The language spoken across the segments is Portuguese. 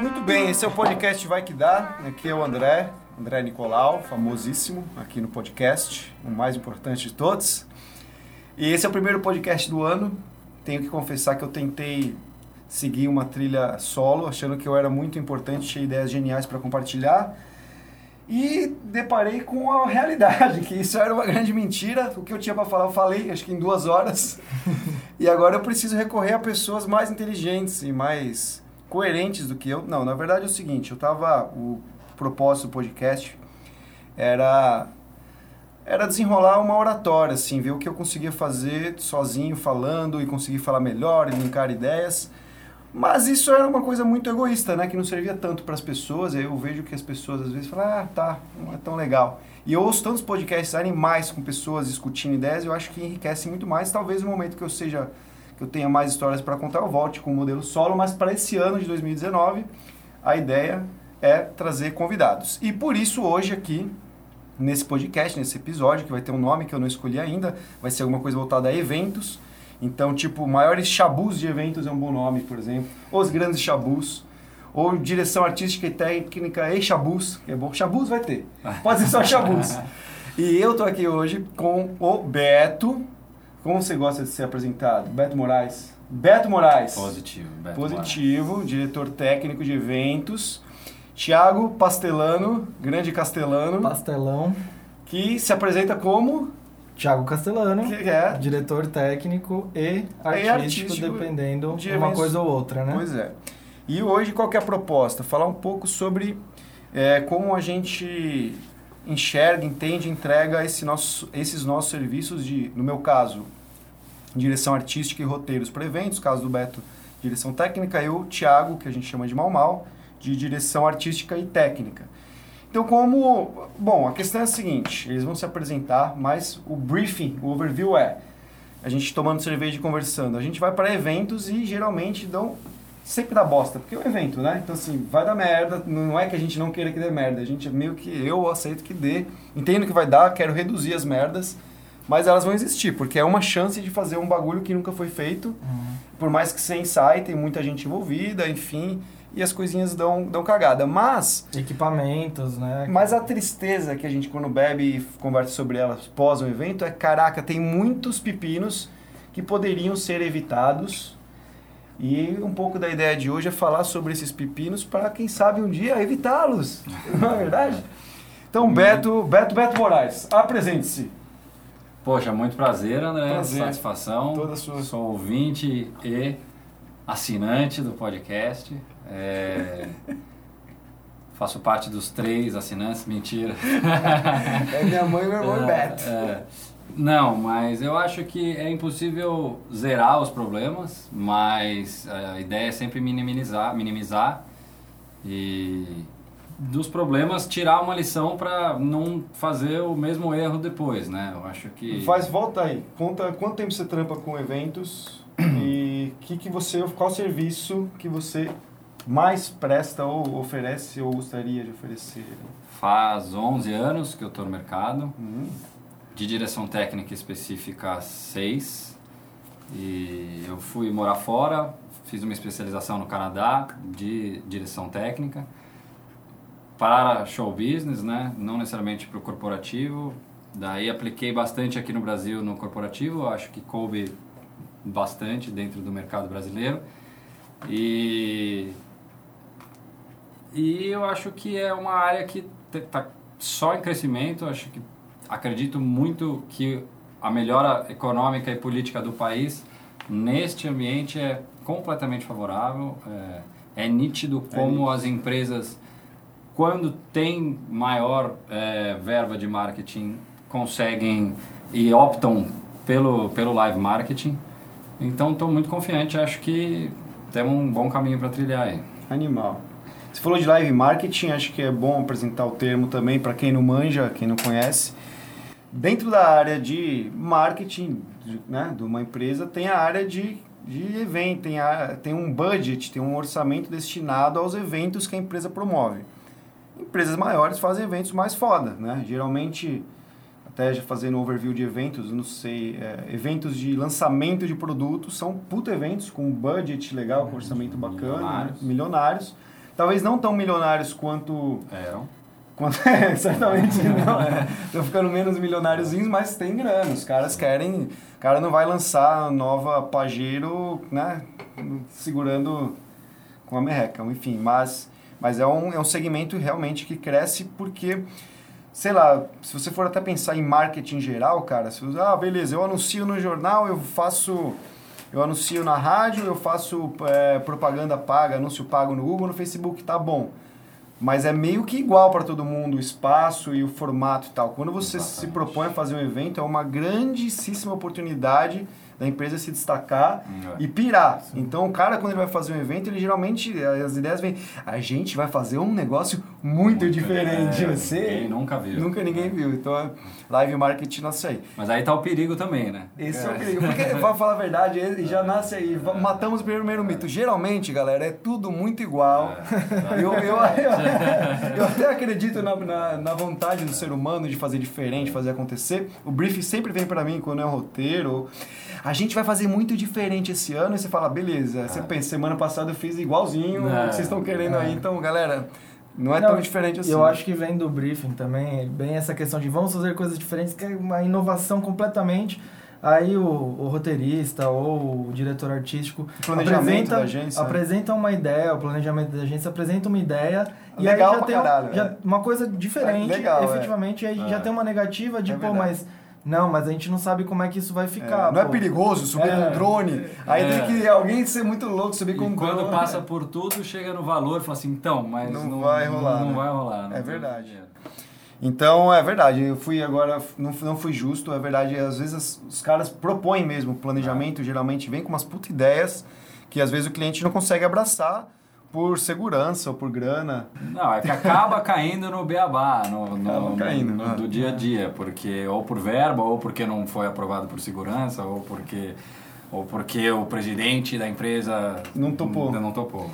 Muito bem, esse é o podcast Vai Que Dá. Aqui é o André, André Nicolau, famosíssimo aqui no podcast, o mais importante de todos. E esse é o primeiro podcast do ano. Tenho que confessar que eu tentei seguir uma trilha solo, achando que eu era muito importante, tinha ideias geniais para compartilhar. E deparei com a realidade, que isso era uma grande mentira. O que eu tinha para falar, eu falei, acho que em duas horas. e agora eu preciso recorrer a pessoas mais inteligentes e mais coerentes do que eu. Não, na verdade é o seguinte, eu tava o propósito do podcast era era desenrolar uma oratória, assim, ver o que eu conseguia fazer sozinho, falando e conseguir falar melhor e linkar ideias. Mas isso era uma coisa muito egoísta, né? Que não servia tanto para as pessoas. Eu vejo que as pessoas às vezes falam, ah, tá, não é tão legal. E eu ouço tantos podcasts animais com pessoas discutindo ideias, eu acho que enriquece muito mais. Talvez no momento que eu seja, que eu tenha mais histórias para contar, eu volte com o modelo solo. Mas para esse ano de 2019, a ideia é trazer convidados. E por isso hoje aqui nesse podcast, nesse episódio, que vai ter um nome que eu não escolhi ainda, vai ser alguma coisa voltada a eventos então, tipo, maiores chabus de eventos é um bom nome, por exemplo. Os grandes chabus. Ou direção artística e técnica e chabus, que é bom. Chabus vai ter. Pode ser só chabus. e eu tô aqui hoje com o Beto. Como você gosta de ser apresentado? Beto Moraes. Beto Moraes. Positivo. Beto Positivo, Moraes. diretor técnico de eventos. Tiago Pastelano, grande Castelano. Pastelão. Que se apresenta como Thiago Castellano, que é diretor técnico e artístico, e artístico dependendo de uma coisa ou outra, né? Pois é. E hoje qual que é a proposta? Falar um pouco sobre é, como a gente enxerga, entende, entrega esse nosso, esses nossos serviços de, no meu caso, direção artística e roteiros para eventos, caso do Beto, direção técnica, e o Thiago, que a gente chama de Mal Mal, de direção artística e técnica. Então, como. Bom, a questão é a seguinte: eles vão se apresentar, mas o briefing, o overview é a gente tomando cerveja e conversando. A gente vai para eventos e geralmente dão. Sempre dá bosta, porque é um evento, né? Então, assim, vai dar merda. Não é que a gente não queira que dê merda. A gente é meio que eu aceito que dê. Entendo que vai dar, quero reduzir as merdas. Mas elas vão existir, porque é uma chance de fazer um bagulho que nunca foi feito. Uhum. Por mais que sem ensaio, tem muita gente envolvida, enfim e as coisinhas dão, dão cagada. Mas. Equipamentos, né? Mas a tristeza que a gente, quando bebe e conversa sobre elas pós um evento, é: caraca, tem muitos pepinos que poderiam ser evitados. E um pouco da ideia de hoje é falar sobre esses pepinos para, quem sabe, um dia evitá-los. Não é verdade? Então, uhum. Beto, Beto, Beto Moraes, apresente-se. Poxa, muito prazer, André. Prazer. Satisfação. Toda sua. Sou ouvinte e assinante do podcast. É, faço parte dos três assinantes, mentira. É minha mãe e meu irmão é, Beto. É, não, mas eu acho que é impossível zerar os problemas, mas a ideia é sempre minimizar, minimizar e dos problemas tirar uma lição para não fazer o mesmo erro depois, né? Eu acho que faz volta aí. Conta quanto tempo você trampa com eventos e que que você qual serviço que você mais presta ou oferece ou gostaria de oferecer? Faz 11 anos que eu estou no mercado. Uhum. De direção técnica específica, 6. E eu fui morar fora, fiz uma especialização no Canadá de direção técnica para show business, né? Não necessariamente para o corporativo. Daí apliquei bastante aqui no Brasil no corporativo, acho que coube bastante dentro do mercado brasileiro. E e eu acho que é uma área que está só em crescimento. Acho que acredito muito que a melhora econômica e política do país neste ambiente é completamente favorável. É, é nítido é como é as empresas, quando tem maior é, verba de marketing, conseguem e optam pelo, pelo live marketing. Então estou muito confiante, acho que temos um bom caminho para trilhar aí. Animal. Você falou de live marketing, acho que é bom apresentar o termo também para quem não manja, quem não conhece. Dentro da área de marketing né, de uma empresa, tem a área de, de evento, tem, a, tem um budget, tem um orçamento destinado aos eventos que a empresa promove. Empresas maiores fazem eventos mais foda, né? Geralmente estratégia fazendo overview de eventos, não sei, é, eventos de lançamento de produtos, são puta eventos com budget legal, com orçamento bacana, milionários. Né? milionários. Talvez não tão milionários quanto... Eram. Quanto, é, certamente não. Estão ficando menos milionáriozinhos, mas tem grana. Os caras querem... O cara não vai lançar nova Pajero, né? Segurando com a merreca, enfim. Mas, mas é, um, é um segmento realmente que cresce porque sei lá, se você for até pensar em marketing geral, cara, se você, ah, beleza, eu anuncio no jornal, eu faço, eu anuncio na rádio, eu faço é, propaganda paga, anúncio pago no Google, no Facebook, tá bom. Mas é meio que igual para todo mundo, o espaço e o formato e tal. Quando você Exatamente. se propõe a fazer um evento, é uma grandíssima oportunidade da empresa se destacar é. e pirar. Sim. Então, o cara, quando ele vai fazer um evento, ele geralmente, as ideias vêm, a gente vai fazer um negócio muito, muito diferente. É, Você ninguém nunca viu. Nunca ninguém viu. Então, live marketing nasce aí. Mas aí tá o perigo também, né? Esse é, é o perigo. Porque, pra falar a verdade, já nasce aí. Matamos o primeiro mito. Geralmente, galera, é tudo muito igual. É. Eu, eu, eu, eu, até acredito na, na, na, vontade do ser humano de fazer diferente, fazer acontecer. O briefing sempre vem para mim quando é um roteiro a gente vai fazer muito diferente esse ano, e você fala, beleza, você pensa, semana passada eu fiz igualzinho, o que vocês estão querendo aí, então, galera, não é não, tão diferente assim. Eu acho que vem do briefing também, bem essa questão de vamos fazer coisas diferentes, que é uma inovação completamente. Aí o, o roteirista ou o diretor artístico apresenta, agência, apresenta uma ideia, o planejamento da agência apresenta uma ideia e aí já tem caralho, já, uma coisa diferente, é legal, efetivamente, é. e aí é. já tem uma negativa de, é pô, mas não, mas a gente não sabe como é que isso vai ficar. É, não é perigoso subir é, com um drone? Aí é. tem que alguém ser muito louco subir com um drone. quando passa por tudo, chega no valor e fala assim, então, mas não, não vai rolar. Não, não né? vai rolar. Não é verdade. Então, é verdade, eu fui agora, não, não fui justo, é verdade, às vezes os caras propõem mesmo planejamento, geralmente vem com umas puta ideias que às vezes o cliente não consegue abraçar, por segurança ou por grana. Não, é que acaba caindo no beabá, no, no, caindo, no, no, do dia a dia, porque ou por verba, ou porque não foi aprovado por segurança, ou porque ou porque o presidente da empresa não topou. Não, não topou.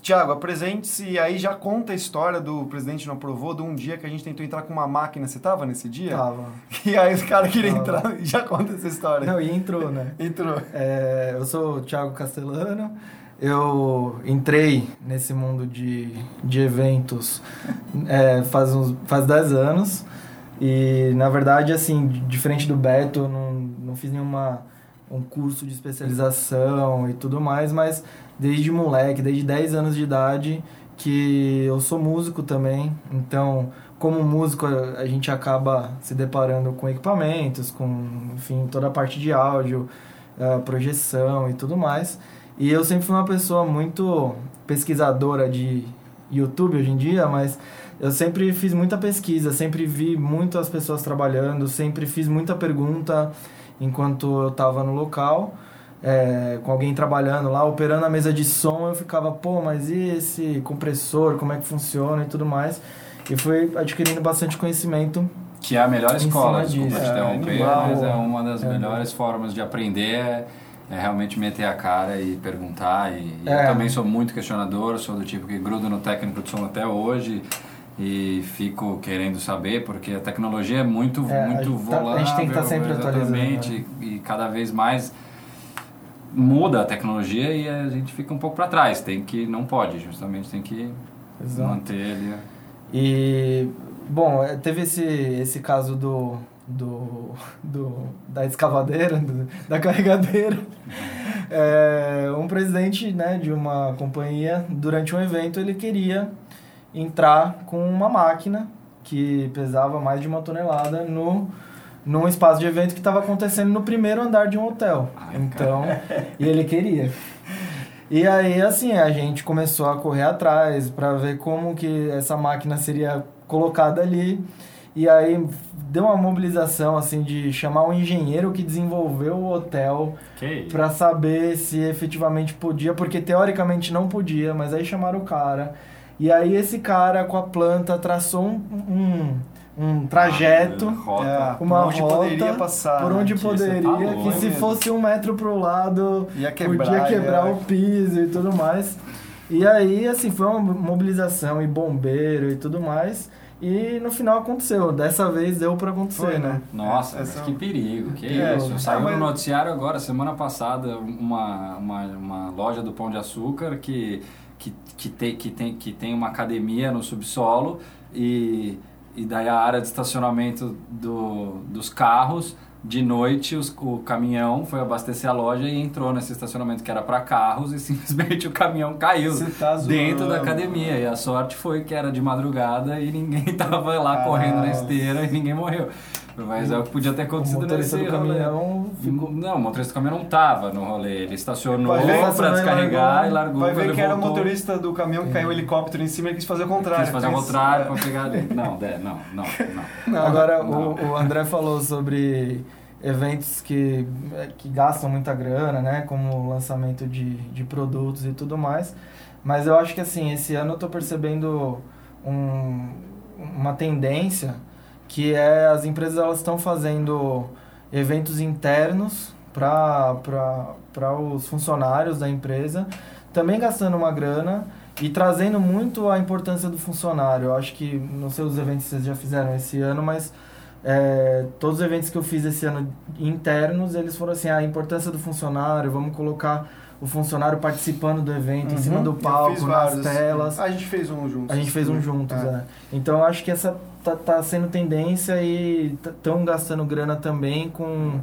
Tiago, apresente-se e aí já conta a história do presidente não aprovou, de um dia que a gente tentou entrar com uma máquina. Você tava nesse dia? Tava. E aí os caras queriam entrar, já conta essa história. Não, e entrou, né? entrou. É, eu sou o Thiago Castellano, eu entrei nesse mundo de, de eventos é, faz, uns, faz 10 anos. E na verdade assim diferente do Beto eu não, não fiz nenhuma um curso de especialização e tudo mais mas desde moleque desde 10 anos de idade que eu sou músico também. Então como músico a gente acaba se deparando com equipamentos com enfim toda a parte de áudio projeção e tudo mais e eu sempre fui uma pessoa muito pesquisadora de YouTube hoje em dia, mas eu sempre fiz muita pesquisa, sempre vi muito as pessoas trabalhando, sempre fiz muita pergunta enquanto eu estava no local, é, com alguém trabalhando lá, operando a mesa de som, eu ficava, pô, mas e esse compressor, como é que funciona e tudo mais. E fui adquirindo bastante conhecimento. Que é a melhor escola, desculpa te interromper, é, mas é uma das é, melhores formas de aprender é realmente meter a cara e perguntar. E, e é. eu também sou muito questionador, sou do tipo que grudo no técnico de som até hoje e fico querendo saber, porque a tecnologia é muito, é, muito a volátil. Tá, a gente tem que estar tá sempre atualizando. Né? E cada vez mais muda a tecnologia e a gente fica um pouco para trás. Tem que, não pode, justamente tem que Exato. manter ali. E, bom, é, teve esse, esse caso do do, do, da escavadeira, do, da carregadeira. É, um presidente né, de uma companhia, durante um evento, ele queria entrar com uma máquina que pesava mais de uma tonelada no num espaço de evento que estava acontecendo no primeiro andar de um hotel. Então, e ele queria. E aí, assim, a gente começou a correr atrás para ver como que essa máquina seria colocada ali. E aí deu uma mobilização assim de chamar um engenheiro que desenvolveu o hotel para saber se efetivamente podia, porque teoricamente não podia, mas aí chamaram o cara. E aí esse cara com a planta traçou um, um, um trajeto, ah, rota, é, uma por onde rota poderia passar, por onde poderia, que se fosse um metro pro lado quebrar, podia quebrar é. o piso e tudo mais. E aí, assim, foi uma mobilização e bombeiro e tudo mais. E no final aconteceu. Dessa vez deu pra acontecer, Foi, né? né? Nossa, Essa- mas que perigo, que É, isso. é, Saiu mas- no noticiário agora, semana passada, uma, uma, uma loja do Pão de Açúcar que, que, que, tem, que, tem, que tem uma academia no subsolo e, e daí a área de estacionamento do, dos carros, de noite os- o caminhão foi abastecer a loja e entrou nesse estacionamento que era para carros e simplesmente o caminhão caiu tá dentro da academia. E a sorte foi que era de madrugada e ninguém tava lá correndo na esteira e ninguém morreu. Mas é o que podia ter O acontecido motorista nesse do caminhão ficou... Não, o motorista do caminhão não tava no rolê. Ele estacionou e descarregar largou. e largou. Vai ver ele que era o motorista do caminhão que caiu o helicóptero em cima e quis fazer o contrário. Quis fazer o contrário pra pegar. Não, é, não, não, não. Agora, não. O, o André falou sobre eventos que, que gastam muita grana, né? Como o lançamento de, de produtos e tudo mais. Mas eu acho que, assim, esse ano eu tô percebendo um, uma tendência que é as empresas elas estão fazendo eventos internos para os funcionários da empresa, também gastando uma grana e trazendo muito a importância do funcionário. Eu acho que, não sei os eventos que vocês já fizeram esse ano, mas é, todos os eventos que eu fiz esse ano internos, eles foram assim, a importância do funcionário, vamos colocar o funcionário participando do evento, em cima Uhum. do palco, nas telas. A gente fez um juntos. A gente fez um juntos, É. é. Então eu acho que essa tá, tá sendo tendência e estão gastando grana também com,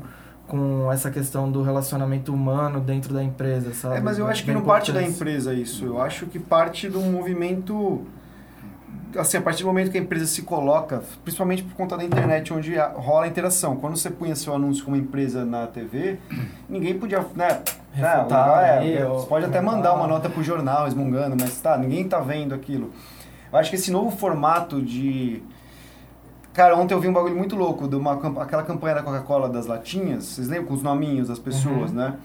com essa questão do relacionamento humano dentro da empresa, sabe? É, mas eu acho que não parte da empresa isso. Eu acho que parte de um movimento. Assim, a partir do momento que a empresa se coloca, principalmente por conta da internet, onde rola a interação. Quando você punha seu anúncio como empresa na TV, ninguém podia. Né, Refutar ah, é, ou você pode até mandar uma nota pro jornal esmungando, mas tá, ninguém tá vendo aquilo. Eu acho que esse novo formato de. Cara, ontem eu vi um bagulho muito louco, de uma, aquela campanha da Coca-Cola das latinhas, vocês lembram com os nominhos das pessoas, Uhum. né?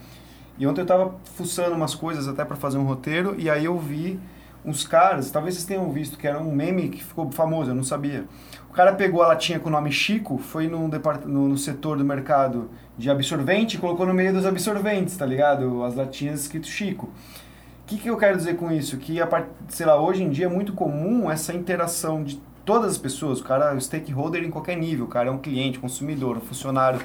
E ontem eu tava fuçando umas coisas até para fazer um roteiro, e aí eu vi uns caras, talvez vocês tenham visto, que era um meme que ficou famoso, eu não sabia. O cara pegou a latinha com o nome Chico, foi depart... no, no setor do mercado de absorvente e colocou no meio dos absorventes, tá ligado? As latinhas escrito Chico. O que, que eu quero dizer com isso? Que, a part... sei lá, hoje em dia é muito comum essa interação de todas as pessoas. O cara é stakeholder em qualquer nível. O cara é um cliente, consumidor, um funcionário.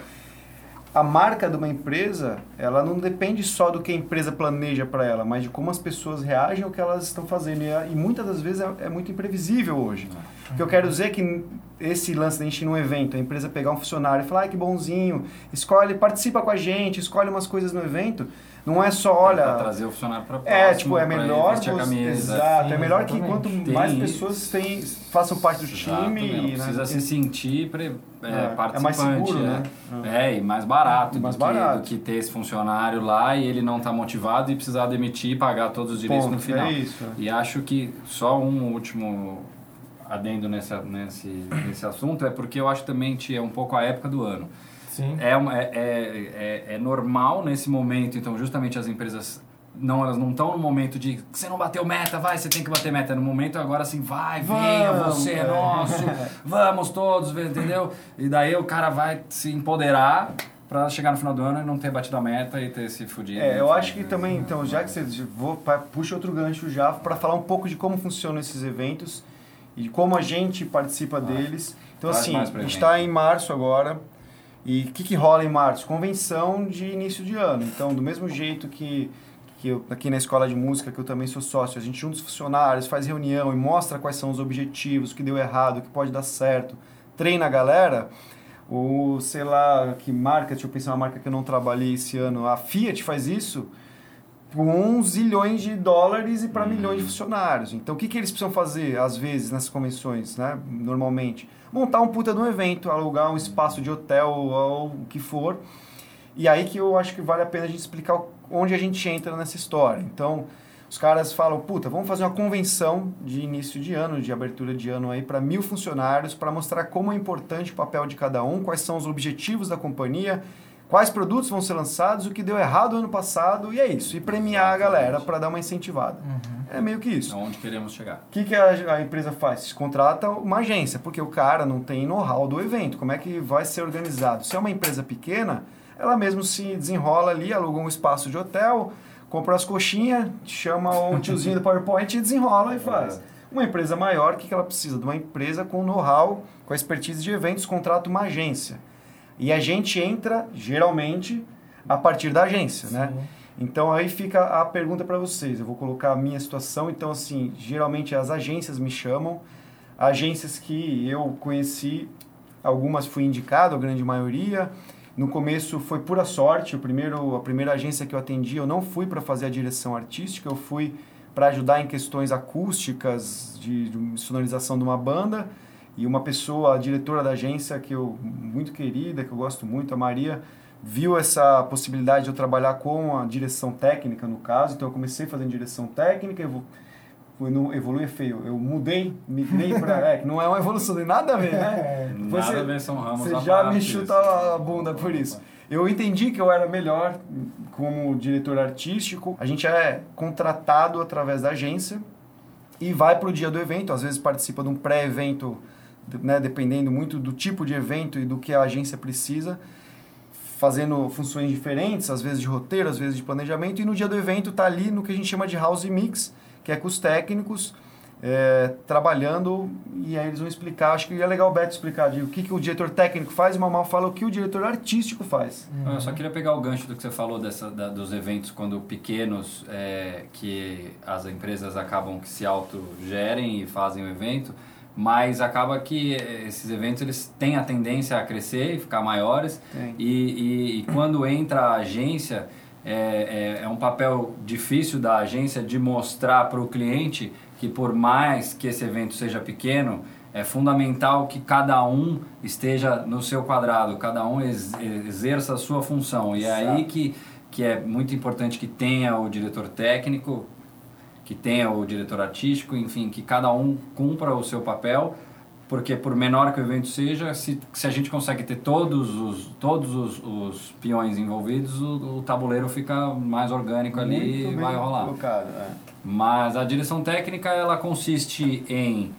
A marca de uma empresa, ela não depende só do que a empresa planeja para ela, mas de como as pessoas reagem ao que elas estão fazendo. E, e muitas das vezes é, é muito imprevisível hoje. O que eu quero dizer é que esse lance da gente ir num evento, a empresa pegar um funcionário e falar, ai que bonzinho, escolhe, participa com a gente, escolhe umas coisas no evento, não é só, Pra olha... trazer o funcionário pra próximo, É, tipo, é pra melhor você- camisa. Exato, Sim, é melhor que exatamente. quanto Tem mais pessoas têm, façam parte do Exato, time não e precisa né, se sentir pre, é, É, é participante, mais seguro, né? né? É, e mais barato, Mais do, barato. Que, do que ter esse funcionário lá e ele não tá motivado e precisar demitir e pagar todos os direitos Ponto, no final. É isso. E acho que só um último adendo nessa, nesse, nesse assunto é porque eu acho também que é um pouco a época do ano. Sim. É, uma- é, é, é, é normal nesse momento, então justamente as empresas não elas não estão no momento de você não bateu meta, vai, você tem que bater meta. No momento agora assim, vai, venha, você é é. nosso, vamos todos, entendeu? E daí o cara vai se empoderar pra chegar no final do ano e não ter batido a meta e ter se fudido. É, eu acho que também, então, já que você vou, puxa outro gancho já para falar um pouco de como funcionam esses eventos e como a gente participa deles. Então, assim, a gente. está em março agora e o que, que rola em março? Convenção de início de ano. Então, do mesmo jeito que, que eu, aqui na escola de música, que eu também sou sócio, a gente junta os funcionários, faz reunião e mostra quais são os objetivos, o que deu errado, o que pode dar certo, treina a galera. Ou, sei lá, que marca, deixa eu pensar uma marca que eu não trabalhei esse ano, a Fiat faz isso com zilhões de dólares e para milhões de funcionários. Então, o que, que eles precisam fazer, às vezes, nessas convenções, né? normalmente? Montar um puta de um evento, alugar um espaço de hotel ou o que for. E aí que eu acho que vale a pena a gente explicar onde a gente entra nessa história. Então, os caras falam, puta, vamos fazer uma convenção de início de ano, de abertura de ano aí para mil funcionários, para mostrar como é importante o papel de cada um, quais são os objetivos da companhia, quais produtos vão ser lançados, o que deu errado ano passado, e é isso. E premiar a galera para dar uma incentivada. É meio que isso. Aonde queremos chegar. O que, que a, a empresa faz? Contrata uma agência, porque o cara não tem know-how do evento. Como é que vai ser organizado? Se é uma empresa pequena, ela mesmo se desenrola ali, aluga um espaço de hotel, compra as coxinhas, chama um tiozinho do PowerPoint e desenrola e faz. Uma empresa maior, o que que ela precisa? De uma empresa com know-how, com a expertise de eventos, contrata uma agência. E a gente entra, geralmente, a partir da agência, né? Sim. Então aí fica a pergunta para vocês. Eu vou colocar a minha situação. Então, assim, geralmente as agências me chamam, agências que eu conheci, algumas fui indicado, a grande maioria. No começo foi pura sorte. O primeiro, a primeira agência que eu atendi, eu não fui para fazer a direção artística, eu fui para ajudar em questões acústicas, de, de sonorização de uma banda. E uma pessoa, a diretora da agência, que eu muito querida, que eu gosto muito, a Maria, viu essa possibilidade de eu trabalhar com a direção técnica, no caso. Então eu comecei fazendo direção técnica, eu no evoluir feio. Eu mudei, migrei para. É, não é uma evolução, tem nada a ver, né? Depois Nada você- a ver, são ramos Você já me chuta a bunda por isso. Eu entendi que eu era melhor como diretor artístico. A gente é contratado através da agência e vai para o dia do evento. Às vezes participa de um pré-evento, né, dependendo muito do tipo de evento e do que a agência precisa, fazendo funções diferentes, às vezes de roteiro, às vezes de planejamento. E no dia do evento tá ali no que a gente chama de house mix, que é com os técnicos é, trabalhando e aí eles vão explicar. Acho que é legal o Beto explicar de o que, que o diretor técnico faz e o Mamal fala o que o diretor artístico faz. Eu só queria pegar o gancho do que você falou dessa, da- dos eventos quando pequenos, é, que as empresas acabam que se autogerem e fazem o evento, mas acaba que eh, esses eventos eles têm a tendência a crescer e ficar maiores. E, e, e quando entra a agência é, é, é um papel difícil da agência de mostrar para o cliente que por mais que esse evento seja pequeno é fundamental que cada um esteja no seu quadrado, cada um ex- exerça a sua função. E é aí que, que é muito importante que tenha o diretor técnico, que tenha o diretor artístico, enfim, que cada um cumpra o seu papel, porque por menor que o evento seja, se, se a gente consegue ter todos os, todos os, os peões envolvidos, o, o tabuleiro fica mais orgânico ali Muito e bem vai rolar. colocado, é. Mas a direção técnica ela consiste em,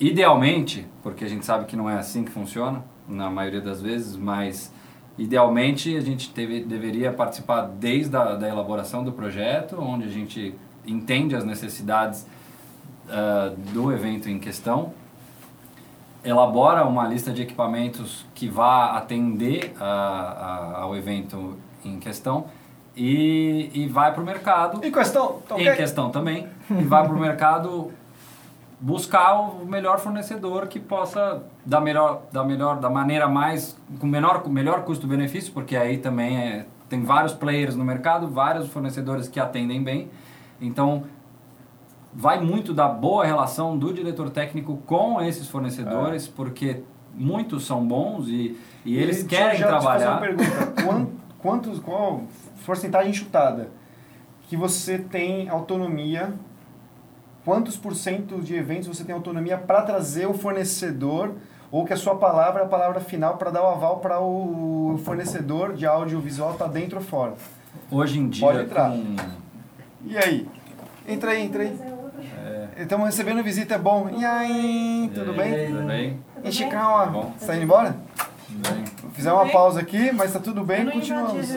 idealmente, porque a gente sabe que não é assim que funciona na maioria das vezes, mas idealmente a gente teve, deveria participar desde a da elaboração do projeto, onde a gente entende as necessidades ah, do evento em questão, elabora uma lista de equipamentos que vá atender a- a- ao evento em questão e, e vai para o mercado Em questão, tá em ok? questão também e vai para o mercado buscar o melhor fornecedor que possa da melhor da melhor da maneira mais com menor com melhor custo-benefício porque aí também é, tem vários players no mercado vários fornecedores que atendem bem então vai muito da boa relação do diretor técnico com esses fornecedores porque muitos são bons e, e eles E querem já- te fazer trabalhar uma pergunta. Quan- Quantos, qual porcentagem chutada que você tem autonomia? Quantos por cento de eventos você tem autonomia para trazer o fornecedor ou que a sua palavra é a palavra final para dar o aval para o fornecedor de audiovisual tá dentro ou fora? hoje em dia Pode entrar. com E aí? Entra aí, entra aí. É. Estamos recebendo visita, é bom. E aí, tudo bem? Tudo bem? Calma. Bom. Você tá indo embora? Tudo bem. Fizemos uma bem? pausa aqui, mas tá tudo bem, não continuamos. invadi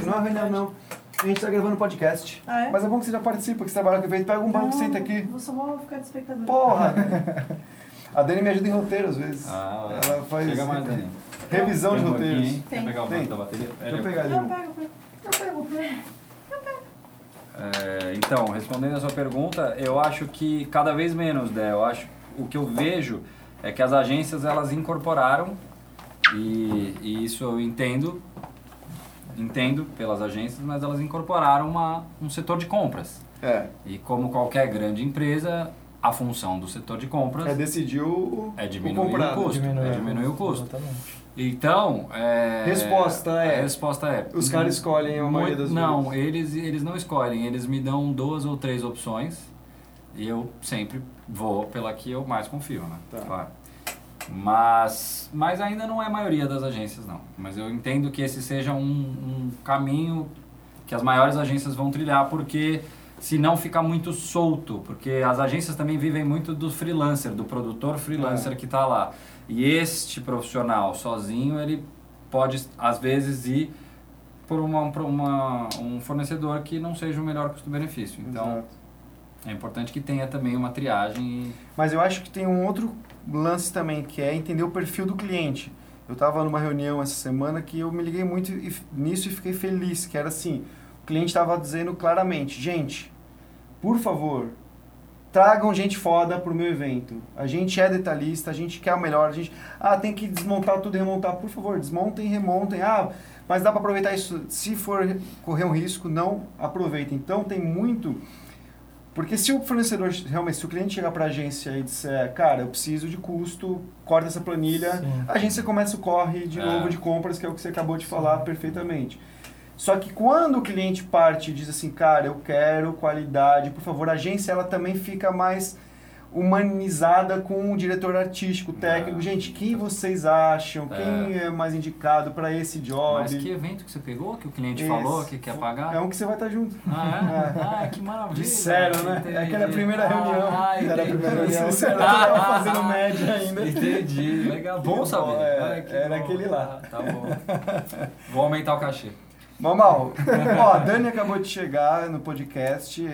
Não não é reunião verdade. não. A gente tá gravando podcast. Ah, é? Mas é bom que você já participa, que você trabalha com evento. Pega um banco e senta aqui. Vou só vou ficar de espectador. Porra! A Dani me ajuda em roteiro às vezes. Ah, Ela faz Chega mais, Dani. revisão de Tem um roteiros. hein? Quer Tem. pegar o Tem. banco da bateria? Deixa eu pegar ali. Não, pega, pega. Eu pego, pego. É, então, respondendo a sua pergunta, eu acho que cada vez menos, né? Eu acho o que eu vejo é que as agências elas incorporaram e, e isso eu entendo, entendo pelas agências, mas elas incorporaram uma, um setor de compras. É, E como qualquer grande empresa, a função do setor de compras é decidir o, é o diminuir o, comprado. custo. é diminuir o custo. Exatamente. Então, é, Resposta é- A resposta é. Os caras escolhem a maioria das Não, vezes. eles, eles não escolhem, eles me dão duas ou três opções e eu sempre vou pela que eu mais confio, né? Tá. Claro. Mas, mas ainda não é a maioria das agências, não. Mas eu entendo que esse seja um, um caminho que as maiores agências vão trilhar, porque senão fica muito solto, porque as agências também vivem muito do freelancer, do produtor freelancer É. que está lá. E este profissional sozinho, ele pode, às vezes, ir por uma, por uma, um fornecedor que não seja o melhor custo-benefício. Então, Exato. É importante que tenha também uma triagem Mas eu acho que tem um outro lance também, que é entender o perfil do cliente. Eu estava numa reunião essa semana que eu me liguei muito nisso e fiquei feliz, que era assim, cliente estava dizendo claramente, gente, por favor, tragam gente foda pro meu evento. A gente é detalhista, a gente quer o melhor, a gente, ah, tem que desmontar tudo e remontar, por favor, desmontem e remontem. Ah, mas dá para aproveitar isso, se for correr um risco, não aproveita. Então tem muito porque se o fornecedor, realmente, se o cliente chegar para a agência e disser, cara, eu preciso de custo, corta essa planilha, Sim. a agência começa o corre de É. novo de compras, que é o que você acabou de falar perfeitamente. Só que quando o cliente parte e diz assim, cara, eu quero qualidade, por favor, a agência ela também fica mais humanizada com o diretor artístico, técnico. É. Gente, quem vocês acham? Quem é mais indicado para esse job? Mas que evento que você pegou, que o cliente Esse- falou que quer pagar? É um que você vai estar junto. Ah, é? Ah, que maravilha. Disseram, né? Entendi. É aquela primeira reunião. Ah, Era a primeira reunião. Disseram que Ah, eu tava fazendo média ainda. Entendi, legal. Bom saber. É, Ah, que era bom. aquele lá. Ah, Tá bom. Vou aumentar o cachê. Mamal, ó, a Dani acabou de chegar no podcast,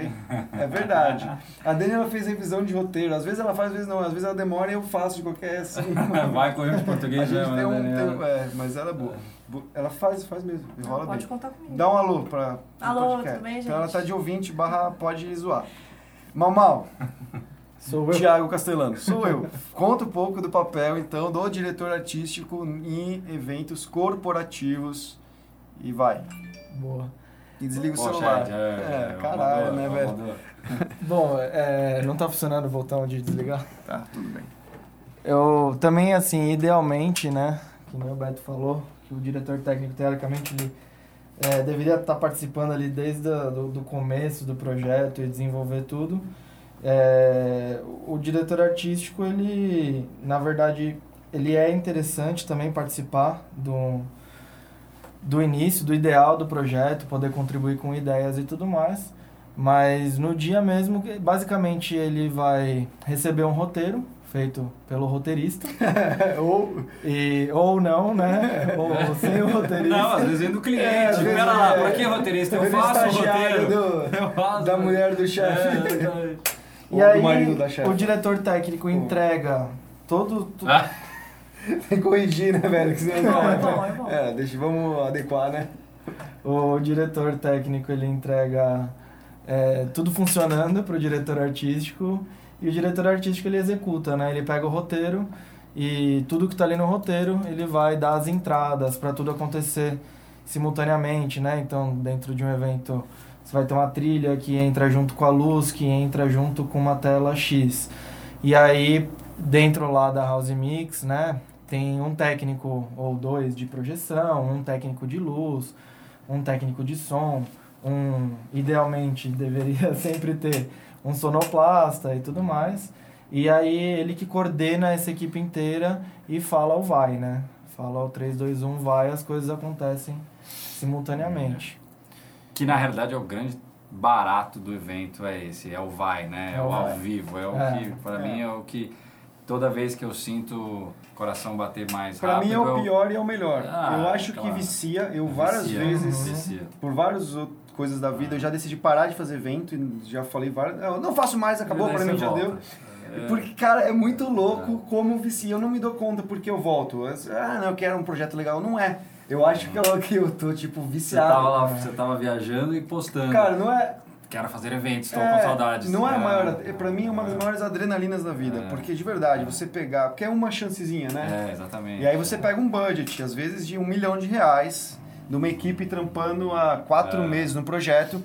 é verdade. A Dani ela fez revisão de roteiro, às vezes ela faz, às vezes não, às vezes ela demora e eu faço de qualquer assim. Vai com o de A português tem né, um, é, mas ela é boa. Bo- Ela faz, faz mesmo, enrola pode bem. contar comigo. Dá um alô pra Alô, podcast. tudo bem, gente? Então ela tá de ouvinte barra pode zoar. Mamal, Sou eu. Tiago Castellano, sou eu. Conta um pouco do papel, então, do diretor artístico em eventos corporativos e vai. Boa. E desliga o Poxa, celular. é, É, é, caralho, né, velho? amador. Bom, é, não tá funcionando o botão de desligar? Tá, tudo bem. Eu também, assim, idealmente, né, que o Beto falou, que o diretor técnico, teoricamente, ele é, deveria estar participando ali desde o do, do começo do projeto e desenvolver tudo. É, o diretor artístico, ele, na verdade, ele é interessante também participar do, do início, do ideal do projeto, poder contribuir com ideias e tudo mais. Mas no dia mesmo, basicamente, ele vai receber um roteiro feito pelo roteirista. Ou. E, ou não, né? Ou sem o roteirista. Não, às vezes vem do cliente. É, vezes Pera lá, é. pra que roteirista? Eu é faço o roteiro. do- Eu faço. da mulher do chefe. É, exatamente. Ou E aí, do marido da chefe. o diretor técnico entrega todo... tu- Ah, Tem que corrigir, né, velho? Que senão Não, é bom, é bom. É, deixa, vamos adequar, né? O diretor técnico, ele entrega é, tudo funcionando pro diretor artístico e o diretor artístico, ele executa, né? Ele pega o roteiro e tudo que tá ali no roteiro, ele vai dar as entradas para tudo acontecer simultaneamente, né? Então, dentro de um evento, você vai ter uma trilha que entra junto com a luz, que entra junto com uma tela X. E aí, dentro lá da House Mix, né? Tem um técnico ou dois de projeção, um técnico de luz, um técnico de som, um idealmente deveria sempre ter um sonoplasta e tudo mais. E aí ele que coordena essa equipe inteira e fala o vai, né? Fala o 3 2 1 vai, as coisas acontecem simultaneamente. Que na realidade é o grande barato do evento, é esse, é o vai, né? É, É o ao vivo, é o É, que, pra é. mim, é o que toda vez que eu sinto o coração bater mais Pra rápido... mim é o eu- pior e é o melhor. Ah, eu acho claro. que vicia. Eu várias Vicia, vezes, vicia. por várias coisas da vida, eu já decidi parar de fazer evento e já falei várias. Eu não faço mais, acabou, você mim já volta. deu. É. Porque, cara, é muito louco como vicia. Eu não me dou conta porque eu volto. Ah, não, eu quero um projeto legal. Não é. Eu acho que eu, que eu tô, tipo, Você viciado. tava lá, você tava viajando e postando. Cara, não é. Quero fazer eventos, tô é, com saudades. Não é a É. maior. é, Pra mim é uma das maiores adrenalinas da vida. É. Porque, de verdade, você pegar. Porque é uma chancezinha, né? É, exatamente. E aí você pega um budget, às vezes de um milhão de reais, de uma equipe trampando há quatro É. meses no projeto,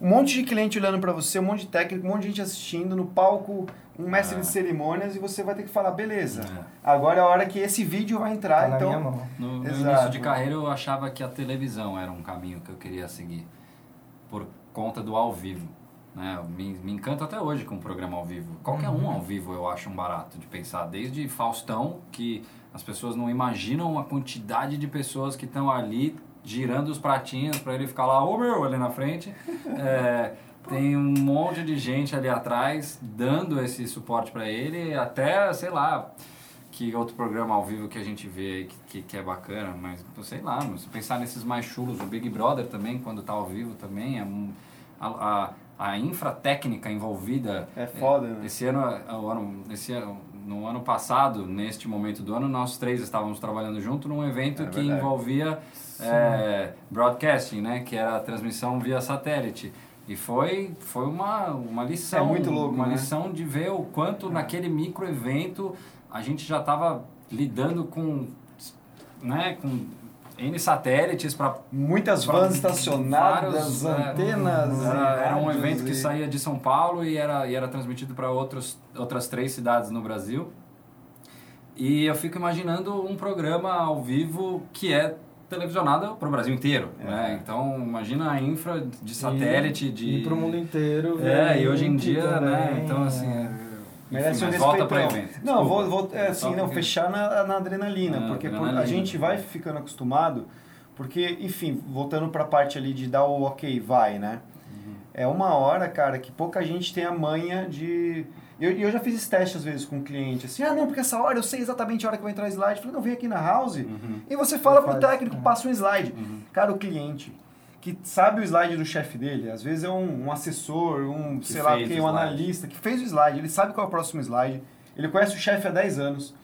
um monte de cliente olhando pra você, um monte de técnico, um monte de gente assistindo, no palco, um mestre É. de cerimônias, e você vai ter que falar, beleza, É. agora é a hora que esse vídeo vai entrar, Tá na então... minha mão. No, no início de carreira eu achava que a televisão era um caminho que eu queria seguir por conta do ao vivo. Né? Me, me encanta até hoje com o programa ao vivo. Qualquer um ao vivo eu acho um barato de pensar. Desde Faustão, que as pessoas não imaginam a quantidade de pessoas que estão ali girando os pratinhos para ele ficar lá, ô meu, ali na frente. É, tem um monte de gente ali atrás dando esse suporte para ele, até, sei lá, que outro programa ao vivo que a gente vê aí que, que, que é bacana, mas sei lá, se pensar nesses mais chulos, o Big Brother também, quando tá ao vivo também, é um- a, a, a infratécnica envolvida. É foda, né? Esse ano, o ano, esse ano, no ano passado, neste momento do ano, nós três estávamos trabalhando junto num evento É que envolvia é, broadcasting, né? Que era a transmissão via satélite. E foi, foi uma, uma lição. É muito louco, Uma né? lição de ver o quanto naquele micro evento a gente já estava lidando com, né, com N satélites para Muitas Pra vans estacionadas, vários, é, antenas. era, e era um evento que e- saía de São Paulo e era, e era transmitido para outras três cidades no Brasil. E eu fico imaginando um programa ao vivo que é televisionado para o Brasil inteiro. É. Né? Então, imagina a infra de satélite, de... E pro mundo inteiro. É, e hoje em dia, né? também, Então, assim... é. É- Merece um enfim, mas volta para evento. Não, Desculpa. vou, vou é, assim, não, porque- fechar na, na adrenalina, Ah, porque por- a adrenalina. gente vai ficando acostumado, porque, enfim, voltando pra parte ali de dar o ok, vai, né? Uhum. É uma hora, cara, que pouca gente tem a manha de... Eu, eu já fiz esse teste, às vezes, com o cliente, assim, ah, não, porque essa hora eu sei exatamente a hora que vai entrar o slide. Eu falei, não, vem aqui na house Uhum. e você fala pro Faz, técnico, é. passa um slide. Uhum. Cara, o cliente que sabe o slide do chefe dele, às vezes é um, um assessor, um, Que sei lá, quem, o um analista, que fez o slide, ele sabe qual é o próximo slide, ele conhece o chefe há 10 anos.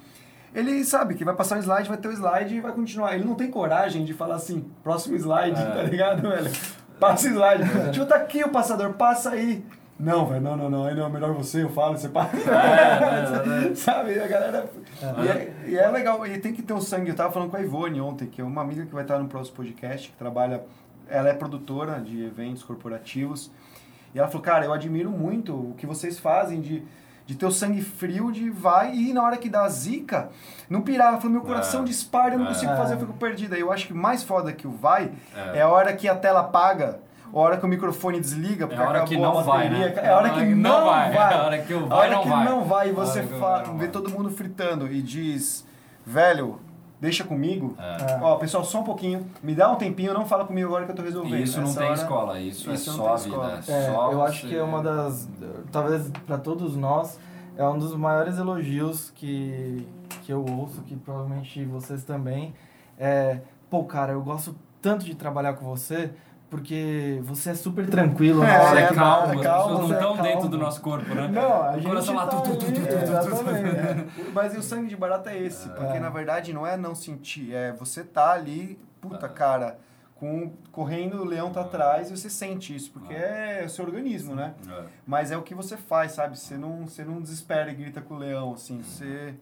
Ele sabe que vai passar o slide, vai ter o slide e vai continuar. Ele não tem coragem de falar assim, próximo slide, É. tá ligado, velho? Passa o slide. Tipo, tá aqui o passador, passa aí. Não, velho, não, não, não, aí não, é melhor você, eu falo, você passa. É, Sabe, a galera. E, é, e é legal, e tem que ter o sangue. Eu tava falando com a Ivone ontem, que é uma amiga que vai estar no próximo podcast, que trabalha. Ela é produtora de eventos corporativos. E ela falou, cara, eu admiro muito o que vocês fazem de, de ter o sangue frio, de vai e na hora que dá a zica, não pirar. Ela falou, meu coração É. dispara, eu não É. consigo fazer, eu fico perdida. Eu acho que mais foda que o vai É. é a hora que a tela apaga. A hora que o microfone desliga, porque É a hora acabou que não a vai, bateria. né? É a hora que não vai. É a hora que o A vai hora não que vai. não vai e A você hora fala, vai não vê vai. todo mundo fritando e diz, velho, deixa comigo. É. Ó, pessoal, só um pouquinho, me dá um tempinho, não fala comigo agora que eu tô resolvendo. Isso não Essa tem hora- escola, isso, isso é só vida. É, É, só eu acho que é uma das. Talvez para todos nós, é um dos maiores elogios que, que eu ouço, que provavelmente vocês também. É, pô, cara, eu gosto tanto de trabalhar com você, porque você é super tranquilo É, Você é que calmo, calma, as pessoas não você é estão dentro do nosso corpo, né? Não, a O gente coração lá, tá tu, tu, tu, ali, tu, tu, tu, tu, tu. exatamente, é. Mas o sangue de barata é esse, porque É. na verdade não é não sentir, é você tá ali, puta É. cara, com correndo, o leão tá atrás e você sente isso, porque é o seu organismo, né? É. Mas é o que você faz, sabe? Você não, você não desespera e grita com o leão, assim, você,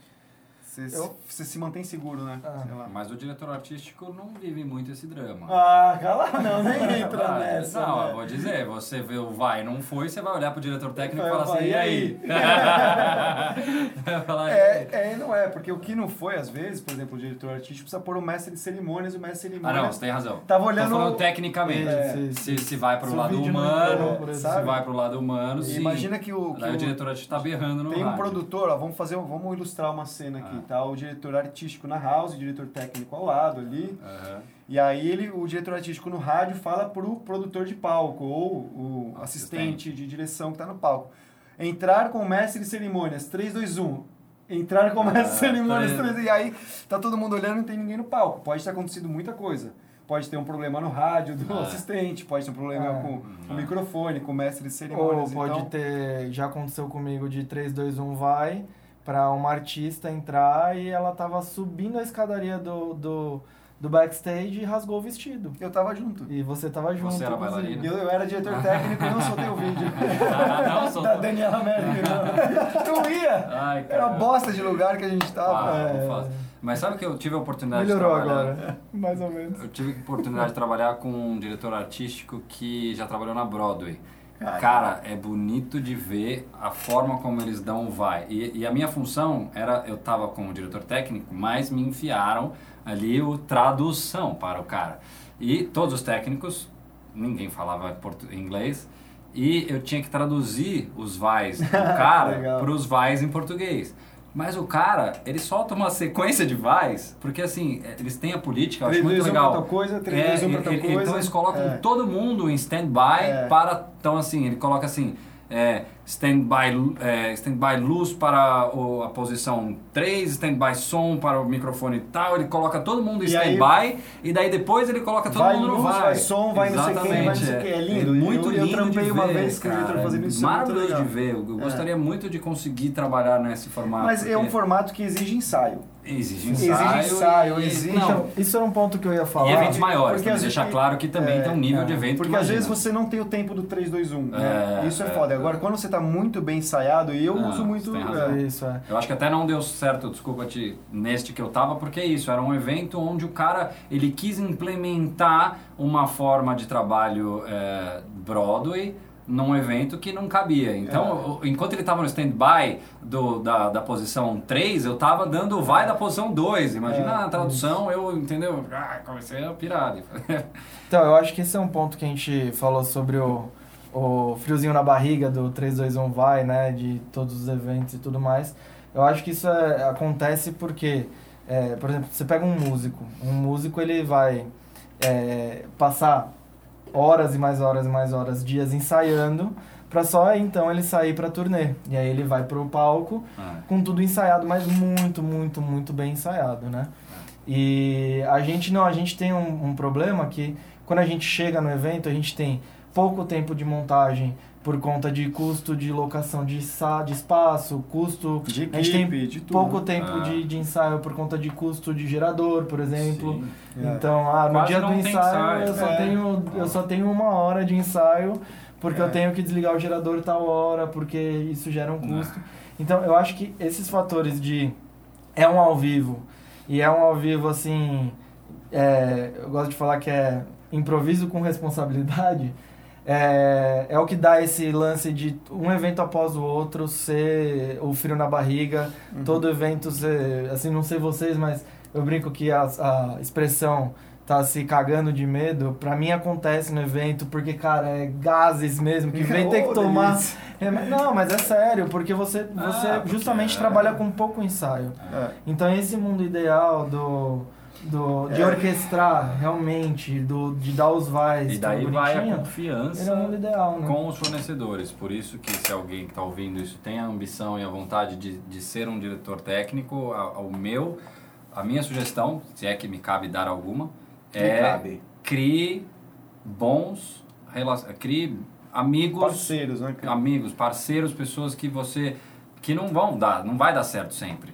você, Eu- se mantém seguro, né? Ah. Sei lá. Mas o diretor artístico não vive muito esse drama. Ah, cala, não, nem entra Ah, nessa. Não, né? eu vou dizer, você vê o vai, não foi, você vai olhar pro diretor técnico e falar assim, e e aí? "E aí?" É, é, não é, porque o que não foi, às vezes, por exemplo, o diretor artístico precisa pôr o mestre de cerimônias, o mestre de Ah, cerimônias não, você tem razão. Tava olhando- Tô falando tecnicamente. É, se, se vai pro Se lado humano, entrou, por se vai pro lado humano, E sim. imagina que o, que Daí o o- diretor artístico tá berrando no Tem um rádio. produtor, ó, vamos fazer, vamos ilustrar uma cena aqui, Ah. Tá? O diretor artístico na house, o diretor técnico ao lado ali. Aham. E aí ele, o diretor artístico no rádio fala pro produtor de palco ou o assistente, de direção que tá no palco. Entrar com o mestre de cerimônias, 3, 2, 1. Entrar com o mestre de Ah, cerimônias, tá 3, e aí tá todo mundo olhando e não tem ninguém no palco. Pode ter acontecido muita coisa. Pode ter um problema no rádio do Ah. assistente, pode ter um problema Ah. com Ah. o microfone, com o mestre de Ou cerimônias. pode então, ter, já aconteceu comigo de 3, 2, 1, vai, pra uma artista entrar e ela tava subindo a escadaria do, do, do backstage e rasgou o vestido. Eu tava junto. E você tava junto. Você era bailarina? Eu, eu era diretor técnico e não soltei o vídeo. Ah, não, soltou. da Daniela Mercury, não. Não ia. Ai, Era uma bosta de lugar que a gente tava. Ah, É. não. Mas sabe que eu tive a oportunidade Melhorou de trabalhar... agora. Mais ou menos. Eu tive a oportunidade de trabalhar com um diretor artístico que já trabalhou na Broadway. Ai. Cara, é bonito de ver a forma como eles dão o vai. E, e a minha função era, eu tava como diretor técnico, mas me enfiaram ali o tradução para o cara. E todos os técnicos, ninguém falava inglês, e eu tinha que traduzir os vais do cara para os vais em português. Mas o cara, ele solta uma sequência de vais, porque assim, é, eles têm a política, eu acho 3, muito 2, 1 legal. pra tal coisa, 3, É, 2, 1 pra tal ele- ele- coisa. Então eles colocam É. todo mundo em stand-by É. para. Então, assim, ele coloca assim. É, stand-by é, stand luz para o- a posição 3, stand-by som para o microfone tal, ele coloca todo mundo em E stand-by e daí depois ele coloca todo Vai mundo no luz, vai. vai som, vai não sei quem, vai não sei Exatamente, quem. É lindo. muito Eu- eu lindo trampei de uma ver, vez o diretor cara. fazendo isso, é Maravilhoso de ver. Eu É. gostaria muito de conseguir trabalhar nesse formato. Mas é um porque formato que exige ensaio. Exige exige ensaio. ensaio, e- exige- Não, isso era um ponto que eu ia falar. e eventos maiores, porque deixar claro que também é, tem um nível é. de evento Porque que às vezes você não tem o tempo do 3, 2, 1. né? É, Isso é, é. foda. Agora, quando você tá muito bem ensaiado, e eu Não, uso muito. é, Isso, é. Eu acho que até não deu certo, desculpa te, neste que eu tava, porque é isso, era um evento onde o cara, ele quis implementar uma forma de trabalho é, Broadway num evento que não cabia. Então, o- enquanto ele tava no stand-by da, da posição 3, eu tava dando vai da posição 2. Imagina É, a tradução, eu, entendeu? Ah, comecei a pirar. Então, eu acho que esse é um ponto que a gente falou sobre o, o friozinho na barriga do 321 vai, né? De todos os eventos e tudo mais. Eu acho que isso é- acontece porque, é, por exemplo, você pega um músico. Um músico, ele vai é, passar horas e mais horas e mais horas, dias ensaiando, pra só então ele sair pra turnê. E aí ele vai pro palco Ah, com tudo ensaiado, mas muito, muito, muito bem ensaiado, né? E a gente não, a gente tem um, um problema que quando a gente chega no evento, a gente tem pouco tempo de montagem por conta de custo de locação de, sa de espaço, custo De a gente tem equipe, de tudo. pouco tempo Ah. de, de ensaio por conta de custo de gerador, por exemplo. sim. É. Então, ah, no Quase dia não do ensaio, ensaio. eu, só É. tenho, eu só tenho uma hora de ensaio, porque É. eu tenho que desligar o gerador tal hora, porque isso gera um custo. Então, eu acho que esses fatores de é um ao vivo e é um ao vivo assim, é, eu gosto de falar que é improviso com responsabilidade. É, é o que dá esse lance de um evento após o outro ser o frio na barriga, Uhum. todo evento ser, assim, não sei vocês, mas eu brinco que a, a expressão tá se cagando de medo, pra mim acontece no evento, porque, cara, é gases mesmo, que vem ter que tomar. É, não, mas é sério, porque você, você Ah, justamente é- trabalha com pouco ensaio. É. Então esse mundo ideal do, do de É. orquestrar realmente, do, de dar os vais, E daí tudo vai a confiança. é o ideal, né? com os fornecedores. Por isso que se alguém que está ouvindo isso tem a ambição e a vontade de, de ser um diretor técnico, a- o meu, a minha sugestão, se é que me cabe dar alguma, é cabe. crie bons rela- crie amigos, Parceiros, né? cara? amigos, parceiros, pessoas que você que não vão dar, não vai dar certo sempre.